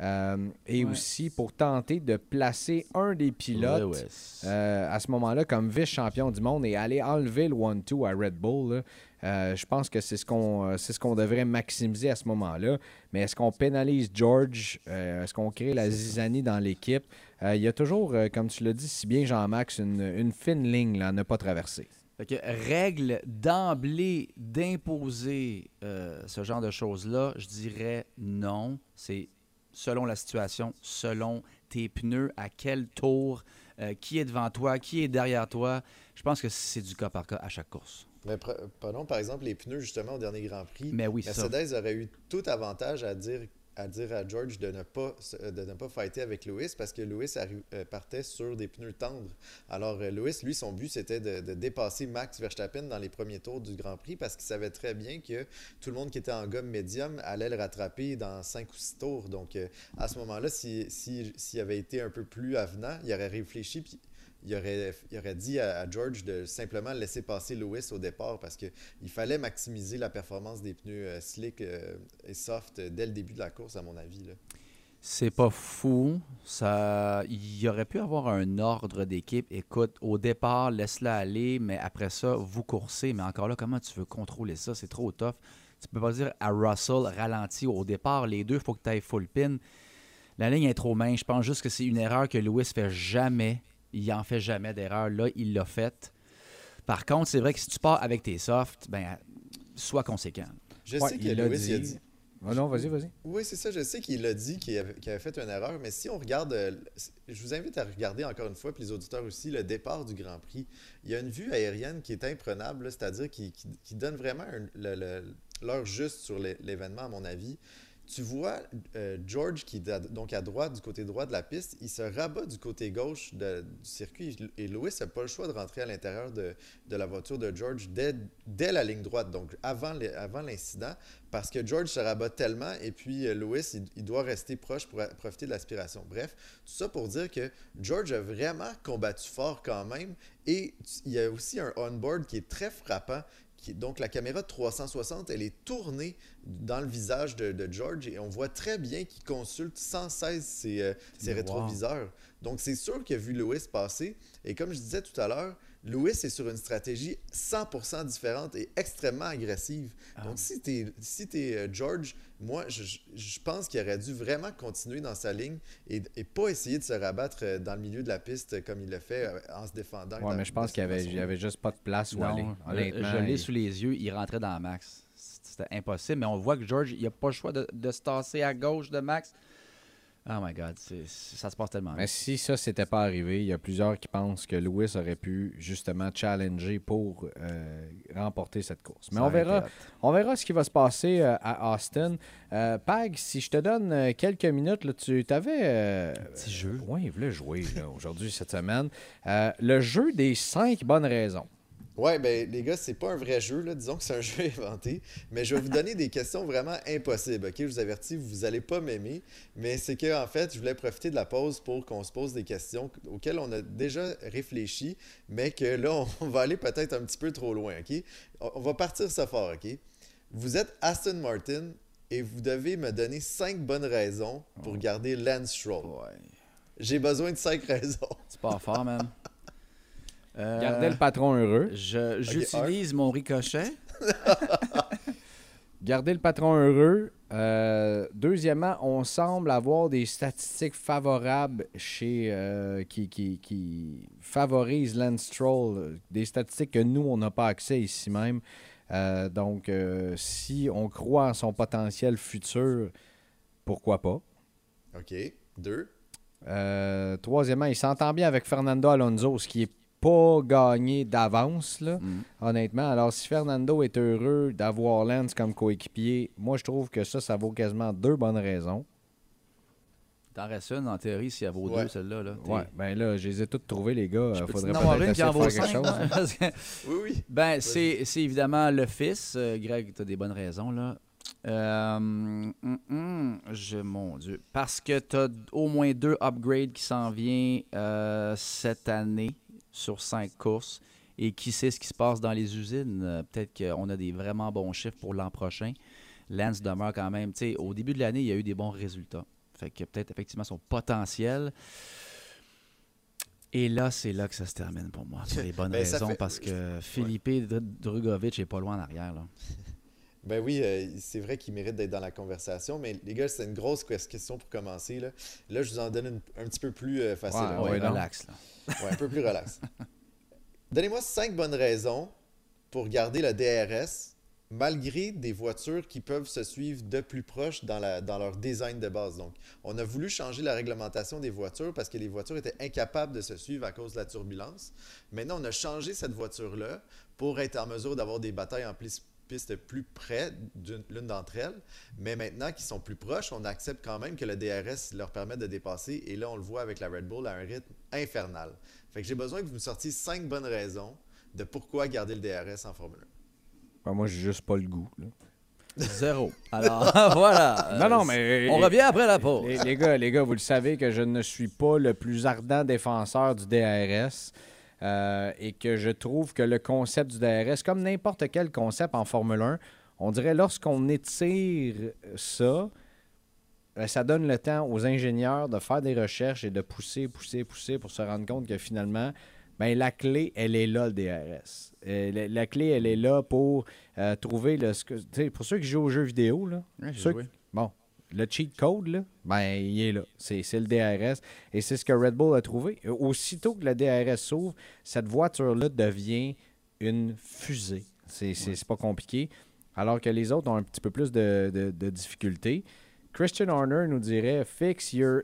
euh, et Ouais. aussi pour tenter de placer un des pilotes euh, à ce moment-là comme vice-champion du monde et aller enlever le 1-2 à Red Bull. Euh, je pense que c'est ce qu'on c'est ce qu'on devrait maximiser à ce moment-là. Mais est-ce qu'on pénalise George? Est-ce qu'on crée la zizanie dans l'équipe? Euh, il y a toujours, euh, comme tu l'as dit si bien, Jean-Max, une, une fine ligne là, à ne pas traverser. Fait que règle d'emblée d'imposer euh, ce genre de choses-là, je dirais non. C'est selon la situation, selon tes pneus, à quel tour, euh, qui est devant toi, qui est derrière toi. Je pense que c'est du cas par cas à chaque course. Mais pre- prenons par exemple les pneus justement au dernier Grand Prix. Mais oui, ça. Mercedes aurait eu tout avantage à dire à dire à George de ne pas de ne pas fighter avec Lewis parce que Lewis euh, partait sur des pneus tendres. Alors euh, Lewis, lui, son but c'était de, dépasser Max Verstappen dans les premiers tours du Grand Prix parce qu'il savait très bien que tout le monde qui était en gomme médium allait le rattraper dans 5 ou 6 tours. Donc euh, à ce moment-là, s'il si, s'il avait été un peu plus avenant, il aurait réfléchi puis il aurait, aurait dit à, George de simplement laisser passer Lewis au départ parce que il fallait maximiser la performance des pneus euh, slick euh, et soft dès le début de la course, à mon avis. C'est pas fou. Ça, il aurait pu avoir un ordre d'équipe. Écoute, au départ, laisse-la aller, mais après ça, vous coursez. Mais encore là, comment tu veux contrôler ça? C'est trop tough. Tu peux pas dire à Russell, ralentis au départ. Les deux, il faut que tu ailles full pin. La ligne est trop mince. Je pense juste que c'est une erreur que Lewis fait jamais. Il en fait jamais d'erreur. Là, il l'a faite. Par contre, c'est vrai que si tu pars avec tes softs, ben, sois conséquent. Je Ouais, sais que il l'a Lewis il a dit. Ah non, vas-y, vas-y. Oui, c'est ça. Je sais qu'il a dit qu'il avait, qu'il avait fait une erreur, mais si on regarde, euh, je vous invite à regarder encore une fois, puis les auditeurs aussi, le départ du Grand Prix. Il y a une vue aérienne qui est imprenable, c'est-à-dire qui, qui- qui donne vraiment l'heure juste sur l'é- l'événement, à mon avis. Tu vois euh, George qui est donc à droite, du côté droit de la piste, il se rabat du côté gauche du circuit et Lewis n'a pas le choix de rentrer à l'intérieur de, de la voiture de George dès, dès la ligne droite, donc avant les- avant l'incident, parce que George se rabat tellement et puis euh, Lewis, il, il doit rester proche pour profiter de l'aspiration. Bref, tout ça pour dire que George a vraiment combattu fort quand même et il y a aussi un on-board qui est très frappant. Donc la caméra de 360, elle est tournée dans le visage de, de George et on voit très bien qu'il consulte sans cesse ses, euh, ses Wow. rétroviseurs. Donc c'est sûr qu'il a vu Lewis passer et comme je disais tout à l'heure, Lewis est sur une stratégie 100% différente et extrêmement agressive. Ah. Donc si t'es si t'es, euh, George, moi je, je- pense qu'il aurait dû vraiment continuer dans sa ligne et, et pas essayer de se rabattre euh, dans le milieu de la piste comme il le fait euh, en se défendant. Dans- mais je pense qu'il y cette avait, il y façon-là. avait juste pas de place où aller. Honnêtement. je l'ai sous les yeux, il rentrait dans Max. C'était impossible, mais on voit que George, il n'a pas le choix de, de se tasser à gauche de Max. Oh my God, ça se passe tellement Mais vite. si ça s'était pas arrivé, il y a plusieurs qui pensent que Lewis aurait pu justement challenger pour euh, remporter cette course. Mais Ça on verra, on verra ce qui va se passer euh, à Austin. Euh, Pag, si je te donne quelques minutes, là, tu avais. Petit jeu. Oui, il voulait jouer aujourd'hui, cette semaine. Le jeu des cinq bonnes raisons. Ouais, ben les gars, c'est pas un vrai jeu, là. disons que c'est un <laughs> jeu inventé, mais je vais vous donner des questions vraiment impossibles, ok? Je vous avertis, vous allez pas m'aimer, mais c'est que en fait, je voulais profiter de la pause pour qu'on se pose des questions auxquelles on a déjà réfléchi, mais que là, <laughs> on va aller peut-être un petit peu trop loin, ok? On va partir ça fort, ok? Vous êtes Aston Martin et vous devez me donner cinq bonnes raisons pour garder Lance Stroll. Ouais. J'ai besoin de cinq <laughs> raisons. C'est pas fort, man. Euh, Gardez le patron heureux. je- J'utilise mon ricochet. <laughs> Garder le patron heureux. Euh, deuxièmement, on semble avoir des statistiques favorables chez euh, qui, qui, qui favorisent Lance Stroll, des statistiques que nous, on n'a pas accès ici même. Euh, donc, euh, si on croit en son potentiel futur, pourquoi pas? Ok. Deux. Euh, troisièmement, il s'entend bien avec Fernando Alonso, ce qui est pas gagné d'avance, là, Mm. honnêtement. Alors, si Fernando est heureux d'avoir Lance comme coéquipier, moi, je trouve que ça, ça vaut quasiment deux bonnes raisons. T'en restes une, en théorie, s'il y a vos Ouais. deux, celle-là. Là, Ouais, ben là, je les ai toutes trouvées, les gars. Je Faudrait peut-être une qui essayer en de vaut faire quelque cinq, chose. que- <laughs> Oui, oui. Ben, c'est c'est évidemment le fils. Euh, Greg, tu as des bonnes raisons, là. Euh, hum, hum, je, mon Dieu. Parce que tu as au moins deux upgrades qui s'en viennent euh, cette année sur cinq courses. Et qui sait ce qui se passe dans les usines? Euh, Peut-être qu'on a des vraiment bons chiffres pour l'an prochain. Lance demeure quand même. tu sais, au début de l'année, il y a eu des bons résultats. Fait que peut-être effectivement son potentiel. Et là, c'est là que ça se termine pour moi. Pour <laughs> les bonnes Ben, raisons. fait- Parce que Philippe Dr- Drugovic est pas loin en arrière. Là. Ben oui, euh, c'est vrai qu'il mérite d'être dans la conversation, mais les gars, c'est une grosse que- question pour commencer. Là, là je vous en donne une- un petit peu plus euh, facile. Ouais, là. Relax. Là. Ouais, un peu plus relax. <laughs> Donnez-moi cinq bonnes raisons pour garder le DRS malgré des voitures qui peuvent se suivre de plus proche dans, la, dans leur design de base. Donc, on a voulu changer la réglementation des voitures parce que les voitures étaient incapables de se suivre à cause de la turbulence. Maintenant, on a changé cette voiture-là pour être en mesure d'avoir des batailles en plis- piste plus près d'une l'une d'entre elles. Mais maintenant qu'ils sont plus proches, on accepte quand même que le DRS leur permet de dépasser. Et là, on le voit avec la Red Bull à un rythme infernal. Fait que j'ai besoin que vous me sortiez cinq bonnes raisons de pourquoi garder le DRS en Formule 1. Ben, moi, j'ai juste pas le goût. là. Zéro. <laughs> Alors, <laughs> voilà. Non, non, mais- On revient après la pause. Les, les gars, les gars, vous le savez que je ne suis pas le plus ardent défenseur du DRS euh, et que je trouve que le concept du DRS, comme n'importe quel concept en Formule 1, on dirait lorsqu'on étire ça, euh, ça donne le temps aux ingénieurs de faire des recherches et de pousser, pousser, pousser pour se rendre compte que finalement, ben, la clé, elle est là, le DRS. Euh, la, la clé, elle est là pour euh, trouver le. Pour ceux qui jouent aux jeux vidéo, là, j'ai ceux le cheat code, là, ben, il est là. C'est le DRS. Et c'est ce que Red Bull a trouvé. Aussitôt que le DRS s'ouvre, cette voiture-là devient une fusée. C'est c'est pas compliqué. Alors que les autres ont un petit peu plus de, de, de difficultés. Christian Horner nous dirait Fix your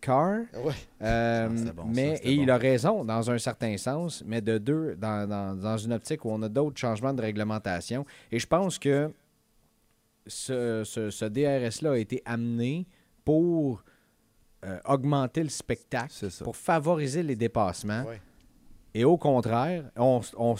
car. Ouais. Euh, Ah, bon, mais, et il a raison dans un certain sens, mais de deux, dans, dans- dans une optique où on a d'autres changements de réglementation. Et je pense que ce, ce- ce DRS-là a été amené pour euh, augmenter le spectacle, pour favoriser les dépassements. Ouais. Et au contraire, on, on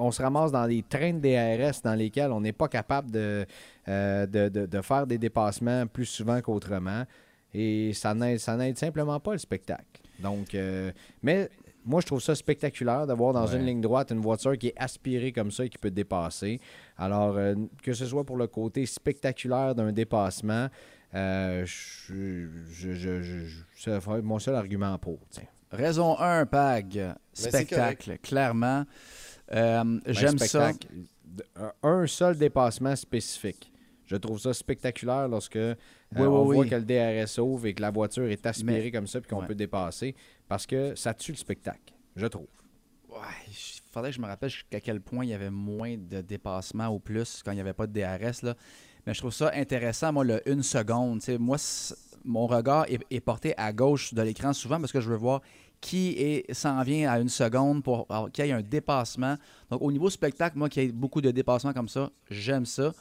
on se ramasse dans des trains de DRS dans lesquels on n'est pas capable de, euh, de, de- de faire des dépassements plus souvent qu'autrement. Et ça n'aide, ça n'aide simplement pas le spectacle. Donc, euh, mais moi, je trouve ça spectaculaire d'avoir dans Ouais. une ligne droite une voiture qui est aspirée comme ça et qui peut dépasser. Alors, euh, que ce soit pour le côté spectaculaire d'un dépassement, euh, je, je, je- je- je- ça va être mon seul argument pour. tiens. Raison 1, Pag. c'est Spectacle, clairement. Euh, J'aime Un ça. Un seul dépassement spécifique. Je trouve ça spectaculaire lorsque euh, Oui, on oui, voit que le DRS ouvre et que la voiture est aspirée Mais- comme ça puis qu'on ouais. peut dépasser parce que ça tue le spectacle, je trouve. Ouais, il faudrait que je me rappelle jusqu'à quel point il y avait moins de dépassements ou plus quand il n'y avait pas de DRS. Là. Mais je trouve ça intéressant, moi, le une seconde. moi, mon regard est, porté à gauche de l'écran souvent parce que je veux voir qui s'en vient à une seconde pour qu'il y ait un dépassement. Donc, au niveau spectacle, moi, qu'il y ait beaucoup de dépassements comme ça, j'aime ça.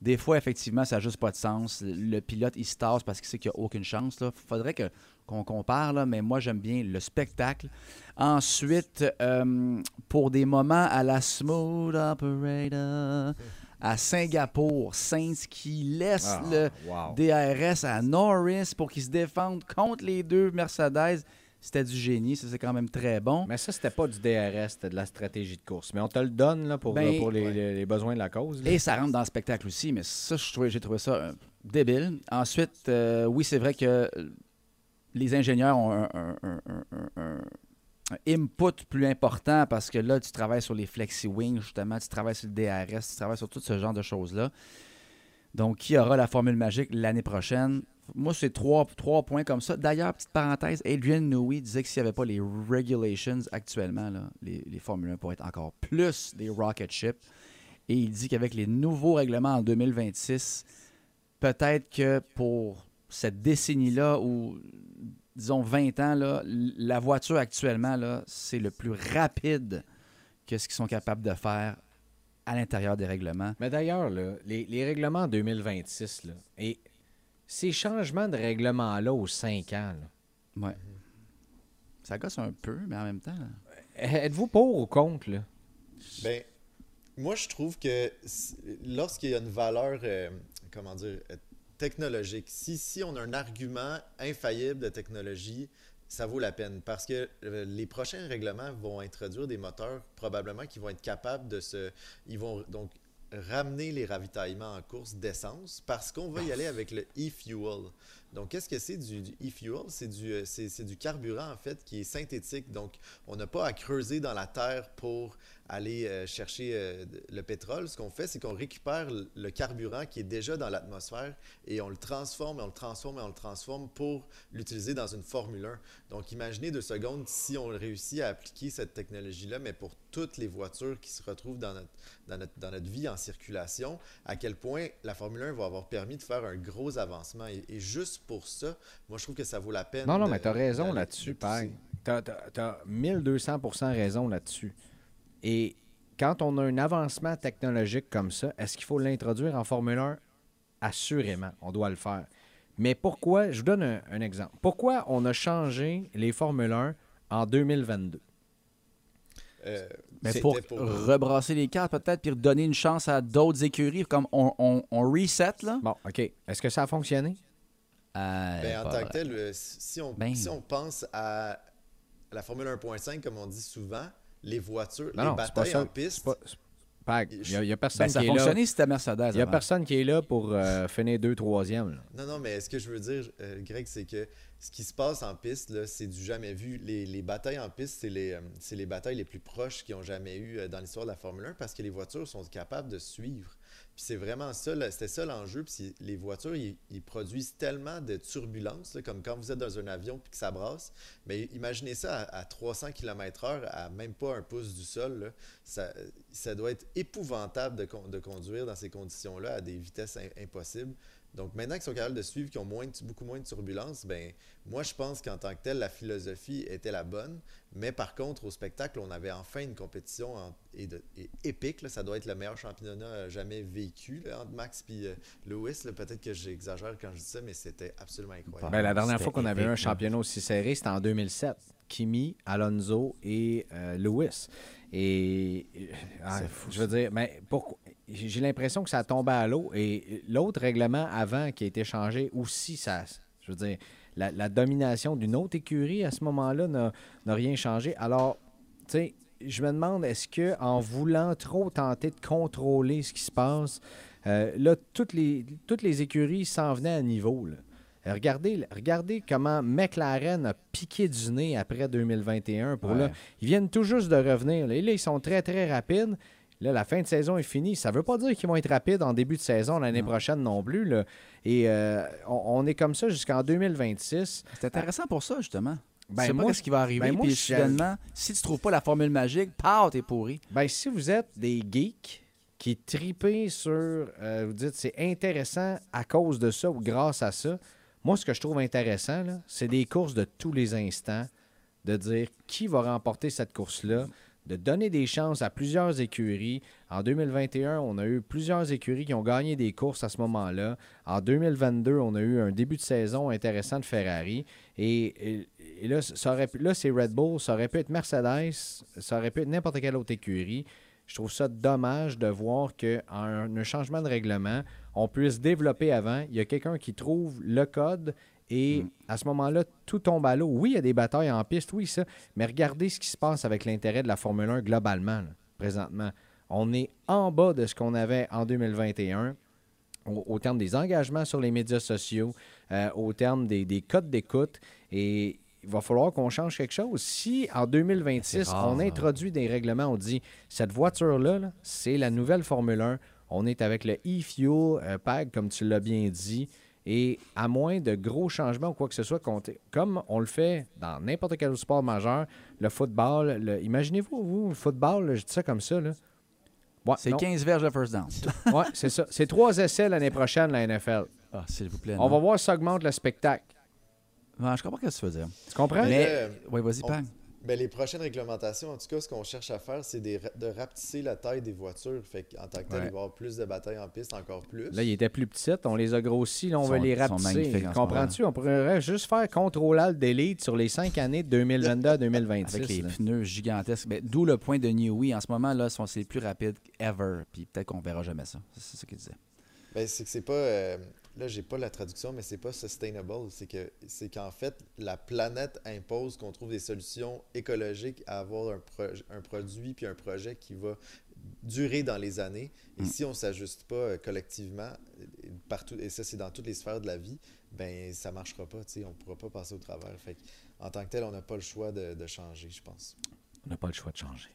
Des fois, effectivement, ça n'a juste pas de sens. Le pilote, il se tasse parce qu'il sait qu'il n'y a aucune chance. Il faudrait que, qu'on compare, là, mais moi, j'aime bien le spectacle. Ensuite, euh, pour des moments à la Smooth Operator, à Singapour, Saints qui laisse Ah, le wow. DRS à Norris pour qu'il se défende contre les deux Mercedes, c'était du génie. Ça, c'est quand même très bon. Mais ça, c'était pas du DRS, c'était de la stratégie de course. Mais on te le donne là, pour, Ben, pour les, ouais. les- les besoins de la cause. là. Et ça rentre dans le spectacle aussi, mais ça, j'ai trouvé ça euh, débile. Ensuite, euh, oui, c'est vrai que euh, les ingénieurs ont un input plus important parce que là, tu travailles sur les flexi-wings, justement, tu travailles sur le DRS, tu travailles sur tout ce genre de choses-là. Donc, qui aura la formule magique l'année prochaine? Moi, c'est trois, trois points comme ça. D'ailleurs, petite parenthèse, Adrian Newey disait que s'il n'y avait pas les regulations actuellement, les, les Formule 1 pourraient être encore plus des rocket ships. Et il dit qu'avec les nouveaux règlements en 2026, peut-être que pour cette décennie-là ou disons 20 ans, là, la voiture actuellement, c'est le plus rapide que ce qu'ils sont capables de faire à l'intérieur des règlements. Mais d'ailleurs, les, les règlements en 2026, là, et ces changements de règlement-là aux 5 ans, là, Ouais. Ça gosse un peu, mais en même temps. êtes-vous pour ou contre? Là? Ben, moi, je trouve que s- lorsqu'il y a une valeur, euh, comment dire, euh, technologique, si, si on a un argument infaillible de technologie, ça vaut la peine parce que euh, les prochains règlements vont introduire des moteurs probablement qui vont être capables de se. Ils vont donc ramener les ravitaillements en course d'essence parce qu'on va y aller avec le e-fuel. Donc, qu'est-ce que c'est du, e-fuel? Euh, c'est du carburant, en fait, qui est synthétique. Donc, on n'a pas à creuser dans la terre pour aller euh, chercher euh, le pétrole. Ce qu'on fait, c'est qu'on récupère le- carburant qui est déjà dans l'atmosphère et on le transforme, et on le transforme, et on le transforme pour l'utiliser dans une Formule 1. Donc, imaginez deux secondes si on réussit à appliquer cette technologie-là, mais pour toutes les voitures qui se retrouvent dans notre, dans notre, dans notre vie en circulation, à quel point la Formule 1 va avoir permis de faire un gros avancement. Et, et juste pour ça, moi, je trouve que ça vaut la peine. Non, non, de- mais tu as raison là-dessus. Pag. Tu as, 1200 raison là-dessus. Et quand on a un avancement technologique comme ça, est-ce qu'il faut l'introduire en Formule 1? Assurément, on doit le faire. Mais pourquoi, je vous donne un, un exemple. Pourquoi on a changé les Formule 1 en 2022? Euh, Mais c'était pour, pour- rebrasser les cartes, peut-être, puis redonner une chance à d'autres écuries, comme on, on, on reset, là. Bon, OK. Est-ce que ça a fonctionné? Euh, Ben, en tant que tel, euh, si on, Ben. si on pense à la Formule 1.5, comme on dit souvent, les voitures, Non, les non, c'est pas batailles ça. en piste, il n'y a, il y a personne Ben, ça a qui est là. fonctionné si c'était Mercedes. Il n'y a avant. personne qui est là pour euh, finir 2 3e. Non, non, mais ce que je veux dire, euh, Greg, c'est que ce qui se passe en piste, là, c'est du jamais vu. Les, les batailles en piste, c'est les, euh, c'est les batailles les plus proches qu'ils ont jamais eues euh, dans l'histoire de la Formule 1 parce que les voitures sont capables de suivre. C'est vraiment ça, c'était ça l'enjeu. Puis les voitures, ils, produisent tellement de turbulences, comme quand vous êtes dans un avion puis que ça brasse. Mais imaginez ça à, à 300 km/h, à même pas un pouce du sol. Ça, ça doit être épouvantable de, de conduire dans ces conditions-là à des vitesses im- impossibles. Donc maintenant qu'ils sont capables de suivre, qu'ils ont beaucoup moins de turbulences, ben moi je pense qu'en tant que tel, la philosophie était la bonne. Mais par contre, au spectacle, on avait enfin une compétition en- et de- et épique. là. Ça doit être le meilleur championnat euh, jamais vécu là, entre Max et Lewis. là. Peut-être que j'exagère quand je dis ça, mais c'était absolument incroyable. Ben, la dernière fois qu'on avait eu un là. championnat aussi serré, c'était en 2007. Kimi, Alonso et euh, Lewis. Et euh, ah, C'est fou, je veux dire, mais pourquoi j'ai l'impression que ça a tombé à l'eau. Et l'autre règlement avant qui a été changé aussi, ça, je veux dire, la, la domination d'une autre écurie à ce moment-là n'a rien changé. Alors, tu sais, je me demande, est-ce que en voulant trop tenter de contrôler ce qui se passe, euh, là, toutes les, toutes les écuries s'en venaient à niveau. là. Euh, Regardez, regardez comment McLaren a piqué du nez après 2021. Pour là, Ouais. ils viennent tout juste de revenir. Là, Et là, ils sont très, très rapides. Là, la fin de saison est finie. Ça ne veut pas dire qu'ils vont être rapides en début de saison l'année prochaine non plus. là. Et euh, on, on est comme ça jusqu'en 2026. C'est intéressant pour ça, justement. Ben, tu sais moi, pas ce qui va arriver, ben, moi, puis soudainement, si tu trouves pas la formule magique, pow, t'es pourri. Ben, si vous êtes des geeks qui tripez sur, euh, vous dites c'est intéressant à cause de ça ou grâce à ça, moi, ce que je trouve intéressant, c'est des courses de tous les instants, de dire qui va remporter cette course-là, de donner des chances à plusieurs écuries. En 2021, on a eu plusieurs écuries qui ont gagné des courses à ce moment-là. En 2022, on a eu un début de saison intéressant de Ferrari. Et, là, ça aurait là, c'est Red Bull, ça aurait pu être Mercedes, ça aurait pu être n'importe quelle autre écurie. Je trouve ça dommage de voir qu'en un, un changement de règlement, on puisse développer avant. Il y a quelqu'un qui trouve le code et à ce moment-là, tout tombe à l'eau. Oui, il y a des batailles en piste, oui, ça. Mais regardez ce qui se passe avec l'intérêt de la Formule 1 globalement, là, présentement. On est en bas de ce qu'on avait en 2021 au, au terme des engagements sur les médias sociaux, euh, au terme des, des codes d'écoute. Et il va falloir qu'on change quelque chose. Si en 2026, C'est rare, on hein. introduit des règlements, on dit cette voiture-là, là, c'est la nouvelle Formule 1. On est avec le e-fuel euh, PAG, comme tu l'as bien dit. Et à moins de gros changements ou quoi que ce soit, compté- comme on le fait dans n'importe quel sport majeur, le football, le- imaginez-vous, vous, le football, là, je dis ça comme ça. Là. Ouais, C'est non. 15 verges de first down. <laughs> Ouais, c'est ça. C'est trois essais l'année prochaine, la NFL. Ah, s'il vous plaît. On non. va voir si ça augmente le spectacle. Je comprends ce que tu veux dire. Tu comprends? Mais, euh, oui, vas-y, on- Pang. Ben, les prochaines réglementations, en tout cas, ce qu'on cherche à faire, c'est des de rapetisser la taille des voitures. Fait qu'en tant que tel, Ouais. il va y avoir plus de batailles en piste, encore plus. Là, ils étaient plus petites, on les a grossis, là, on sont- les ils sont rapetisser. Comprends-tu? On pourrait juste faire contrôle delete sur les cinq années de 2022 à 2026. Avec les là. pneus gigantesques. Ben, D'où le point de Newey. En ce moment, là, sont c'est les plus rapides ever. Puis peut-être qu'on verra jamais ça. C'est ce qu'il disait. Ben, c'est que c'est pas. euh, là, j'ai pas la traduction, mais c'est pas sustainable. C'est que c'est qu'en fait, la planète impose qu'on trouve des solutions écologiques à avoir un, pro- un produit puis un projet qui va durer dans les années. Et Mm. si on s'ajuste pas euh, collectivement, partout, et ça c'est dans toutes les sphères de la vie, ben ça marchera pas. On pourra pas passer au travers. Fait en tant que tel, on n'a pas le choix de, de changer, je pense. On n'a pas le choix de changer.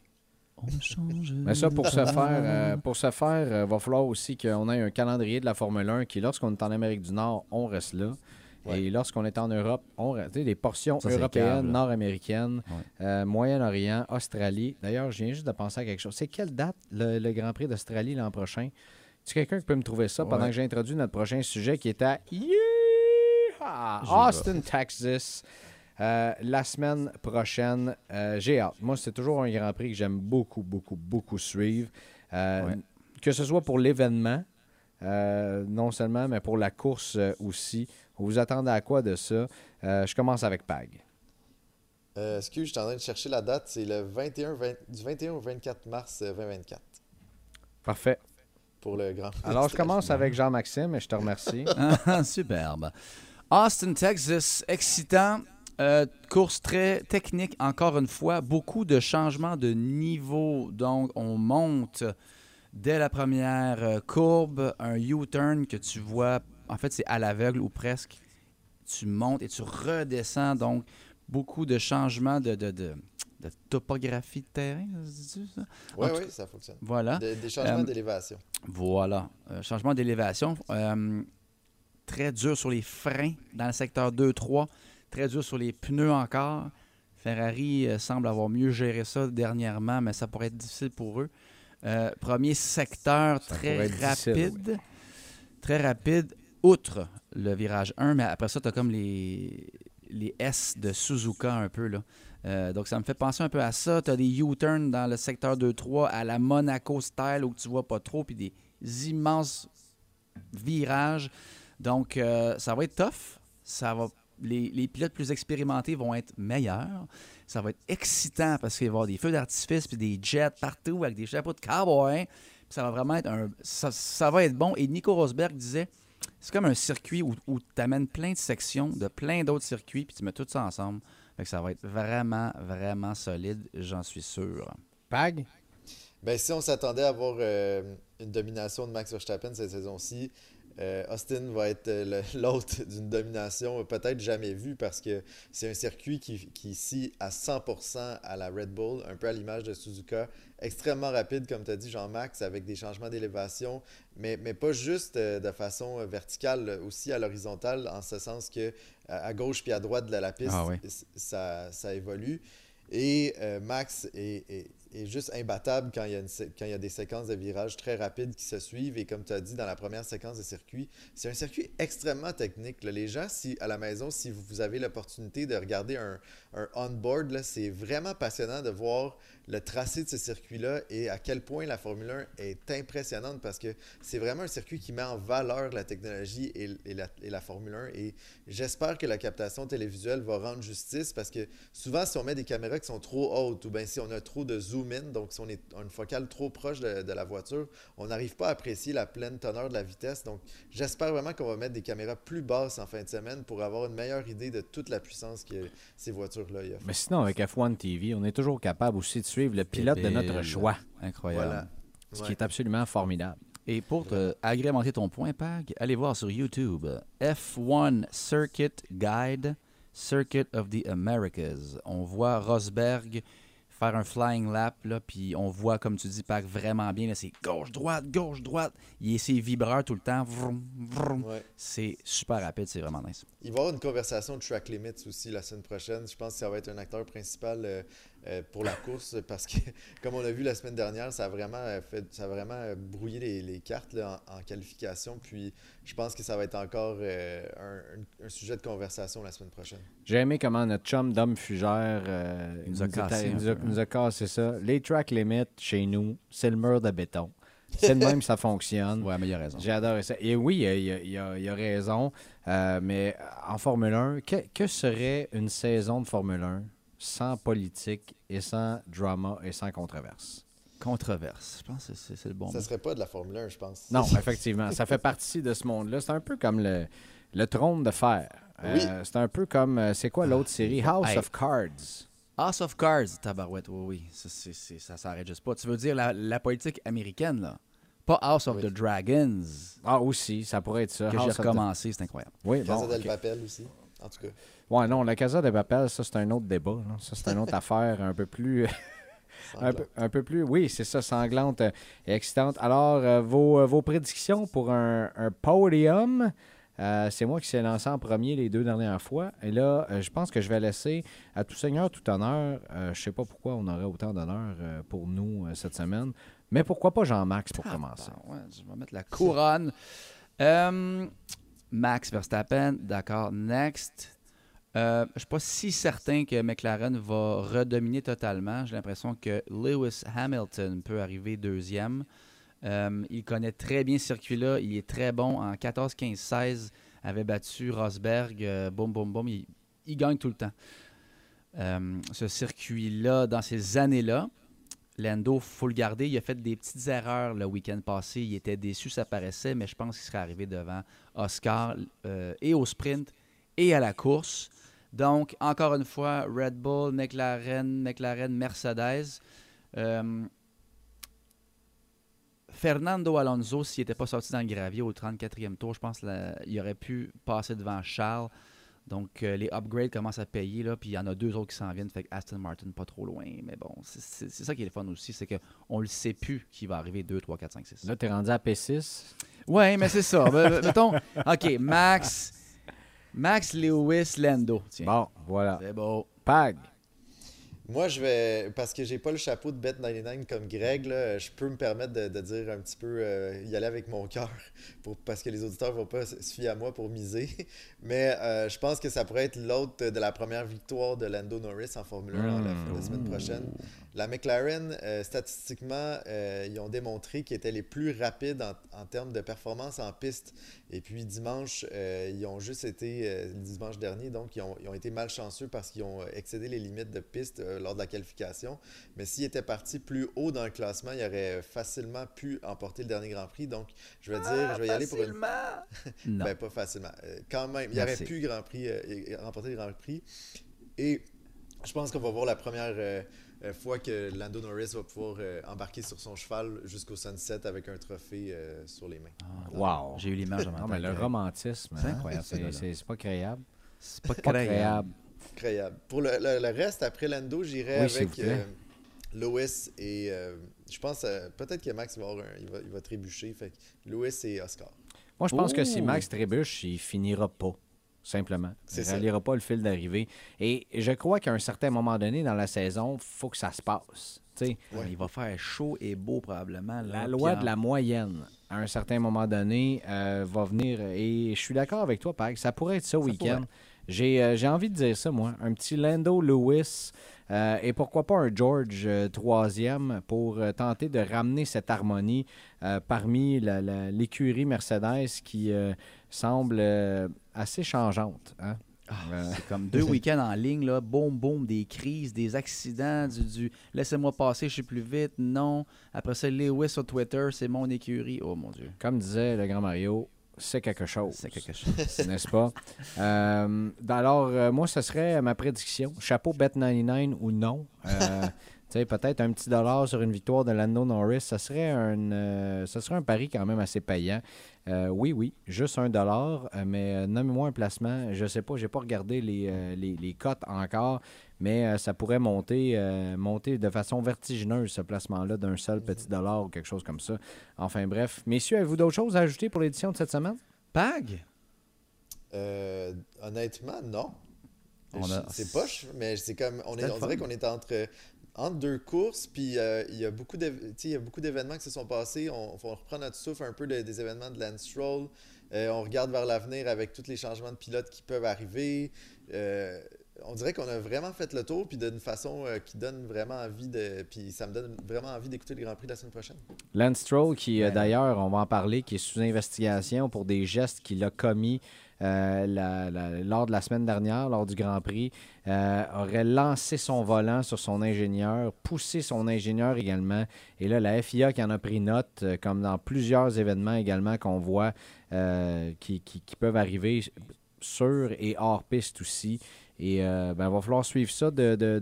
On change. Mais ça, pour ce faire, euh, pour ce faire, il va falloir aussi qu'on ait un calendrier de la Formule 1 qui, lorsqu'on est en Amérique du Nord, on reste là. Ouais. Et lorsqu'on est en Europe, on reste. Tu sais, les portions Ça, européennes, nord-américaines, Ouais. euh, Moyen-Orient, Australie. D'ailleurs, je viens juste de penser à quelque chose. C'est quelle date le, le Grand Prix d'Australie l'an prochain? Tu quelqu'un qui peut me trouver ça pendant Ouais. que j'introduis notre prochain sujet qui est à Austin, Texas. Euh, la semaine prochaine, euh, j'ai hâte. Moi, c'est toujours un Grand Prix que j'aime beaucoup, beaucoup, beaucoup suivre. Euh, Ouais. Que ce soit pour l'événement, euh, non seulement, mais pour la course euh, aussi. Vous vous attendez à quoi de ça? Euh, je commence avec Pag. Euh, excuse, je suis en train de chercher la date. C'est le 21, 20 du 21 au 24 mars euh, 2024 Parfait. pour le Grand Prix Alors, je commence avec Jean-Maxime et je te remercie. <laughs> Superbe. Austin, Texas, excitant. Euh, course très technique, encore une fois. Beaucoup de changements de niveau. Donc, on monte dès la première euh, courbe, un U-turn que tu vois. En fait, c'est à l'aveugle ou presque. Tu montes et tu redescends. Donc, beaucoup de changements de, de, de- de topographie de terrain. Oui, oui, ça fonctionne. Voilà. Des, des changements Euh, d'élévation. Voilà. Euh, changement d'élévation. Très dur sur les freins dans le secteur 2-3. Très dur sur les pneus encore. Ferrari euh, semble avoir mieux géré ça dernièrement, mais ça pourrait être difficile pour eux. Euh, premier secteur Ça très rapide. Très rapide, outre le virage 1, mais après ça, tu as comme les, les S de Suzuka un peu. Là. Euh, donc, ça me fait penser un peu à ça. Tu as des U-turns dans le secteur 2-3 à la Monaco style où tu vois pas trop, puis des immenses virages. Donc, euh, ça va être tough. Ça va, les, les pilotes plus expérimentés vont être meilleurs. Ça va être excitant parce qu'il va y avoir des feux d'artifice puis des jets partout avec des chapeaux de cowboy. Ça va vraiment être un. Ça, ça va être bon. Et Nico Rosberg disait c'est comme un circuit où, où tu amènes plein de sections de plein d'autres circuits puis tu mets tout ça ensemble. Fait que ça va être vraiment, vraiment solide, j'en suis sûr. Pag? Ben, si on s'attendait à avoir euh, une domination de Max Verstappen cette saison-ci, euh, Austin va être euh, <laughs> l'hôte d'une domination peut-être jamais vue parce que c'est un circuit qui, qui scie à 100% à la Red Bull, un peu à l'image de Suzuka. Extrêmement rapide, comme tu as dit, Jean-Max, avec des changements d'élévation, mais, mais pas juste euh, de façon verticale, aussi à l'horizontale, en ce sens que à gauche puis à droite de la piste, Ah oui. ça, ça évolue. Et euh, Max est, est- est juste imbattable quand il, y a des séquences de virages très rapides qui se suivent. Et comme tu as dit dans la première séquence de circuit, c'est un circuit extrêmement technique. Les gens, si, à la maison, si vous avez l'opportunité de regarder un, un on-board, c'est vraiment passionnant de voir le tracé de ce circuit-là et à quel point la Formule 1 est impressionnante parce que c'est vraiment un circuit qui met en valeur la technologie et, la, Formule 1. Et j'espère que la captation télévisuelle va rendre justice parce que souvent, si on met des caméras qui sont trop hautes ou bien si on a trop de zoom-in, donc si on est une focale trop proche de, la voiture, on n'arrive pas à apprécier la pleine teneur de la vitesse. Donc, j'espère vraiment qu'on va mettre des caméras plus basses en fin de semaine pour avoir une meilleure idée de toute la puissance que ces voitures-là offrent. Mais sinon, avec F1 TV, on est toujours capable aussi de suivre le pilote de notre choix, Incroyable. Voilà. ce Ouais. qui est absolument formidable. Et pour te agrémenter ton point, Pag, allez voir sur YouTube F1 Circuit Guide, Circuit of the Americas. On voit Rosberg faire un flying lap, là, puis on voit, comme tu dis, Pag, vraiment bien. là, C'est gauche-droite, gauche-droite. Il ses vibreurs tout le temps. Vroom, vroom. Ouais. C'est super rapide, c'est vraiment nice. Il va y avoir une conversation de track limits aussi la semaine prochaine. Je pense que ça va être un acteur principal, euh, euh, pour la course parce que, <laughs> comme on a vu la semaine dernière, ça a vraiment, euh, fait, ça a vraiment euh, brouillé les, les cartes là, en, en qualification. Puis je pense que ça va être encore euh, un, sujet de conversation la semaine prochaine. J'ai aimé comment notre chum Dom Fugère euh, Il nous a cassé nous un a- peu, nous a cassé ça. Les track limits chez nous, c'est le mur de béton. C'est de même ça fonctionne. Ouais, mais il a raison. J'ai adoré ça. Et oui, il a, il a- il a- il a raison. Euh, mais en Formule 1, que, que serait une saison de Formule 1 sans politique et sans drama et sans controverse? Controverse. Je pense que c'est le bon Ça mot. serait pas de la Formule 1, je pense. Non, <laughs> effectivement. Ça fait partie de ce monde-là. C'est un peu comme le, le trône de fer. Euh, c'est un peu comme, euh, c'est quoi l'autre série? House Hey. of Cards. House of Cards, tabarouette, oui, oui. Ça, ça s'arrête juste pas. Tu veux dire la, la politique américaine, là? Pas House of Oui. the Dragons, Ah, aussi, ça pourrait être ça. que j'ai House of the- recommencé, c'est incroyable. Oui, Casa bon. del ok. Papel aussi, en tout cas. Ouais, non, la Casa de Papel, ça, c'est un autre débat. là. Ça, c'est une autre <laughs> affaire un peu plus. un, Sanglant. peu, un peu plus, oui, c'est ça, sanglante euh, et excitante. Alors, euh, vos, euh, vos prédictions pour un, un podium, euh, c'est moi qui s'est lancé en premier les deux dernières fois. Et là, euh, je pense que je vais laisser à tout seigneur, tout honneur. euh, je sais pas pourquoi on aurait autant d'honneur euh, pour nous euh, cette semaine, mais pourquoi pas Jean-Max pour commencer? Ah, ouais, je vais mettre la couronne. Max Verstappen, d'accord. Next. Euh, je ne suis pas si certain que McLaren va redominer totalement. J'ai l'impression que Lewis Hamilton peut arriver deuxième. Euh, il connaît très bien ce circuit-là. Il est très bon. En 14, 15, 16, avait battu Rosberg. Euh, boum, boum. Il, il gagne tout le temps. Euh, ce circuit-là, dans ces années-là, Lando, faut le garder. Il a fait des petites erreurs le week-end passé. Il était déçu, ça paraissait, mais je pense qu'il serait arrivé devant Oscar euh, et au sprint et à la course. Donc, encore une fois, Red Bull, McLaren, McLaren, Mercedes. Euh, Fernando Alonso, s'il n'était pas sorti dans le gravier au 34e tour, je pense qu'il aurait pu passer devant Charles. Donc, euh, les upgrades commencent à payer, là, puis il y en a deux autres qui s'en viennent. Fait que Aston Martin, pas trop loin. Mais bon, c'est- ça qui est le fun aussi, c'est qu'on ne le sait plus qui va arriver 2, 3, 4, 5, 6. Là, tu es rendu à P6. Ouais, mais c'est ça. Ben, ben, mettons, OK, Max, Max Lewis Lando. Tiens, Bon, voilà. c'est beau. Pag. Moi, je vais. Parce que j'ai pas le chapeau de Bet99 comme Greg, là, je peux me permettre de, de dire un petit peu. euh, y aller avec mon cœur. <laughs> Parce que les auditeurs vont pas se fier à moi pour miser. <laughs> Mais euh, je pense que ça pourrait être l'autre de la première victoire de Lando Norris en Formule 1 la, la semaine prochaine. La McLaren, euh, statistiquement, ils ont démontré qu'ils étaient les plus rapides en, en termes de performance en piste. Et puis dimanche, ils ont juste été, le dimanche dernier, donc ils ont, ils ont été malchanceux parce qu'ils ont excédé les limites de piste euh, lors de la qualification. Mais s'ils étaient partis plus haut dans le classement, ils auraient facilement pu emporter le dernier Grand Prix. Donc, je vais dire, je vais y aller pour une Non. <laughs> ben, pas facilement. Euh, quand même, il Merci. aurait pu Grand Prix, euh, remporter le Grand Prix. Et je pense qu'on va voir la première fois que Lando Norris va pouvoir euh, embarquer sur son cheval jusqu'au sunset avec un trophée euh, sur les mains. Wow. J'ai eu l'image de Non, mais le romantisme, C'est hein, incroyable, ce c'est- gars-là. c'est c'est pas créable. C'est pas Pas créable. Incroyable. Pour le, le- le reste, après Lando, j'irai Oui, avec euh, Lewis et euh, je pense euh, peut-être que Max va, avoir un- il va, il va trébucher. Fait Lewis et Oscar. Moi, je pense que si. Max trébuche, il finira pas. Simplement. Il ça. ralliera pas le fil d'arrivée. Et je crois qu'à un certain moment donné dans la saison, faut que ça se passe. Tu sais, Ouais. Il va faire chaud et beau probablement. là, La loi en- de la moyenne, à un certain moment donné, euh, va venir. Et je suis d'accord avec toi, Pag. Ça pourrait être ça, Ça week-end. pourrait. J'ai euh, j'ai envie de dire ça, moi. Un petit Lando Lewis euh, et pourquoi pas un George euh, troisième pour tenter de ramener cette harmonie parmi l'écurie Mercedes qui semble assez changeante. hein. Ah, C'est comme <laughs> deux week-ends en ligne, là, boum, boum, des crises, des accidents, du, du laissez-moi passer, je suis plus vite, non. Après ça, Lewis sur Twitter, c'est mon écurie. Oh mon Dieu, comme disait le grand Mario, c'est quelque chose. c'est quelque chose. <laughs> n'est-ce pas? Euh, alors, euh, moi, ce serait ma prédiction. Chapeau Bet99 ou non. Euh, <laughs> tu sais, peut-être un petit dollar sur une victoire de Lando Norris. Ça serait un, euh, ça serait un pari quand même assez payant. Euh, oui, oui, juste un dollar, euh, mais euh, nommez-moi un placement. Je sais pas, j'ai pas regardé les, euh, les, les cotes encore, mais euh, ça pourrait monter, euh, monter de façon vertigineuse, ce placement-là, d'un seul petit dollar ou quelque chose comme ça. Enfin bref. Messieurs, avez-vous d'autres choses à ajouter pour l'édition de cette semaine? Pag? Euh, honnêtement, non. A- C'est poche, mais c'est comme on, est, on dirait qu'on est entre, entre deux courses, puis il y a beaucoup d'év- tu sais, il y a beaucoup d'événements qui se sont passés. On, faut reprendre notre souffle un peu de- des événements de Lance Stroll. Euh, on regarde vers l'avenir avec tous les changements de pilotes qui peuvent arriver. Euh, on dirait qu'on a vraiment fait le tour, puis d'une façon euh, qui donne vraiment envie de. Puis ça me donne vraiment envie d'écouter le Grand Prix de la semaine prochaine. Lance Stroll, qui euh, Ben, d'ailleurs, on va en parler, qui est sous investigation pour des gestes qu'il a commis euh, la- la- lors de la semaine dernière, lors du Grand Prix, euh, aurait lancé son volant sur son ingénieur, poussé son ingénieur également. Et là, la FIA qui en a pris note, comme dans plusieurs événements également qu'on voit qui, qui- qui peuvent arriver sur et hors piste aussi. Et euh, ben, va falloir suivre ça de, de-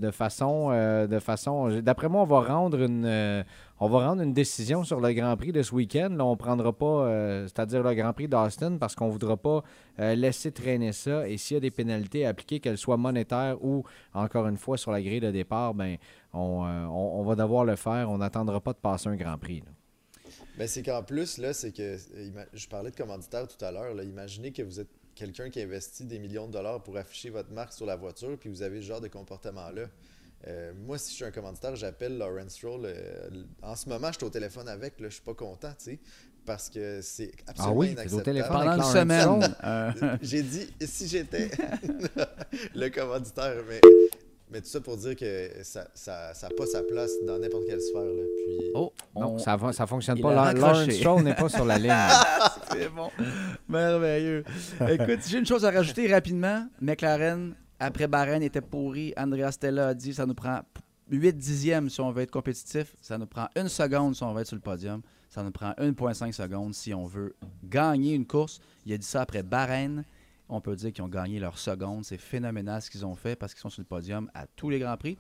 euh, façon D'après moi, on va rendre une. euh, on va rendre une décision sur le Grand Prix de ce week-end. Là, on ne prendra pas, euh, c'est-à-dire le Grand Prix d'Austin, parce qu'on ne voudra pas laisser traîner ça. Et s'il y a des pénalités à appliquer, qu'elles soient monétaires ou, encore une fois, sur la grille de départ, ben, on, on- va devoir le faire. On n'attendra pas de passer un Grand Prix. là. C'est qu'en plus, là, c'est que. Je parlais de commanditaire tout à l'heure. Imaginez que vous êtes quelqu'un qui investit des millions de dollars pour afficher votre marque sur la voiture, puis vous avez ce genre de comportement-là. Euh, moi, si je suis un commanditaire, j'appelle Lawrence Stroll. euh, en ce moment, je suis au téléphone avec, là, je suis pas content, tu sais, parce que c'est absolument Ah oui, t'es au inacceptable. téléphone Pendant une semaine. <laughs> Euh, J'ai dit, si j'étais <laughs> le commanditaire, mais, mais tout ça pour dire que ça n'a ça, ça pas sa place dans n'importe quelle sphère. Là. Puis, oh, Non, on- ça ne ça fonctionne il pas. Lawrence Stroll n'est pas sur la ligne. <laughs> C'est bon. Merveilleux. Écoute, j'ai une chose à rajouter rapidement. McLaren, après Bahreïn, était pourri. Andrea Stella a dit ça nous prend 8 dixièmes si on veut être compétitif. Ça nous prend une seconde si on veut être sur le podium. Ça nous prend 1,5 secondes si on veut gagner une course. Il a dit ça après Bahreïn. On peut dire qu'ils ont gagné leur seconde. C'est phénoménal ce qu'ils ont fait parce qu'ils sont sur le podium à tous les Grands Prix.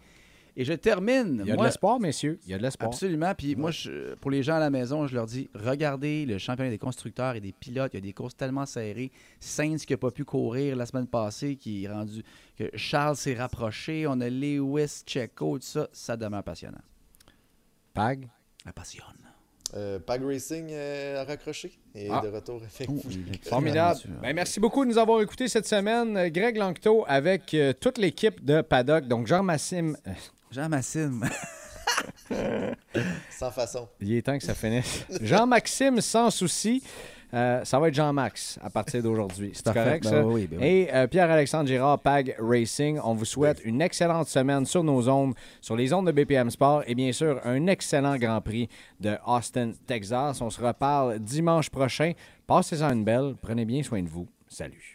Et je termine. Il y a de l'espoir, messieurs. Il y a de l'espoir. Absolument. Puis moi, je- pour les gens à la maison, je leur dis regardez le championnat des constructeurs et des pilotes. Il y a des courses tellement serrées. Sainz qui n'a pas pu courir la semaine passée, qui est rendu. que Charles s'est rapproché. On a Lewis, Checo, tout ça. Ça demeure passionnant. Pag? Ça passionne. euh, Pag Racing euh, a raccroché et Ah. de retour Oh, effectif. il est Formidable. Ben, merci beaucoup de nous avoir écoutés cette semaine. Euh, Greg Langto avec euh, toute l'équipe de Paddock. Donc, Jean-Massim. Jean Massime. <laughs> Sans façon. il est temps que ça finisse. Jean-Maxime, sans souci. Euh, ça va être Jean-Max à partir d'aujourd'hui. C'est correct, Ben ça? oui, ben oui. Et euh, Pierre-Alexandre Girard, PAG Racing, on vous souhaite une excellente semaine sur nos ondes, sur les ondes de BPM Sport et bien sûr un excellent Grand Prix de Austin, Texas. On se reparle dimanche prochain. Passez-en une belle. Prenez bien soin de vous. Salut.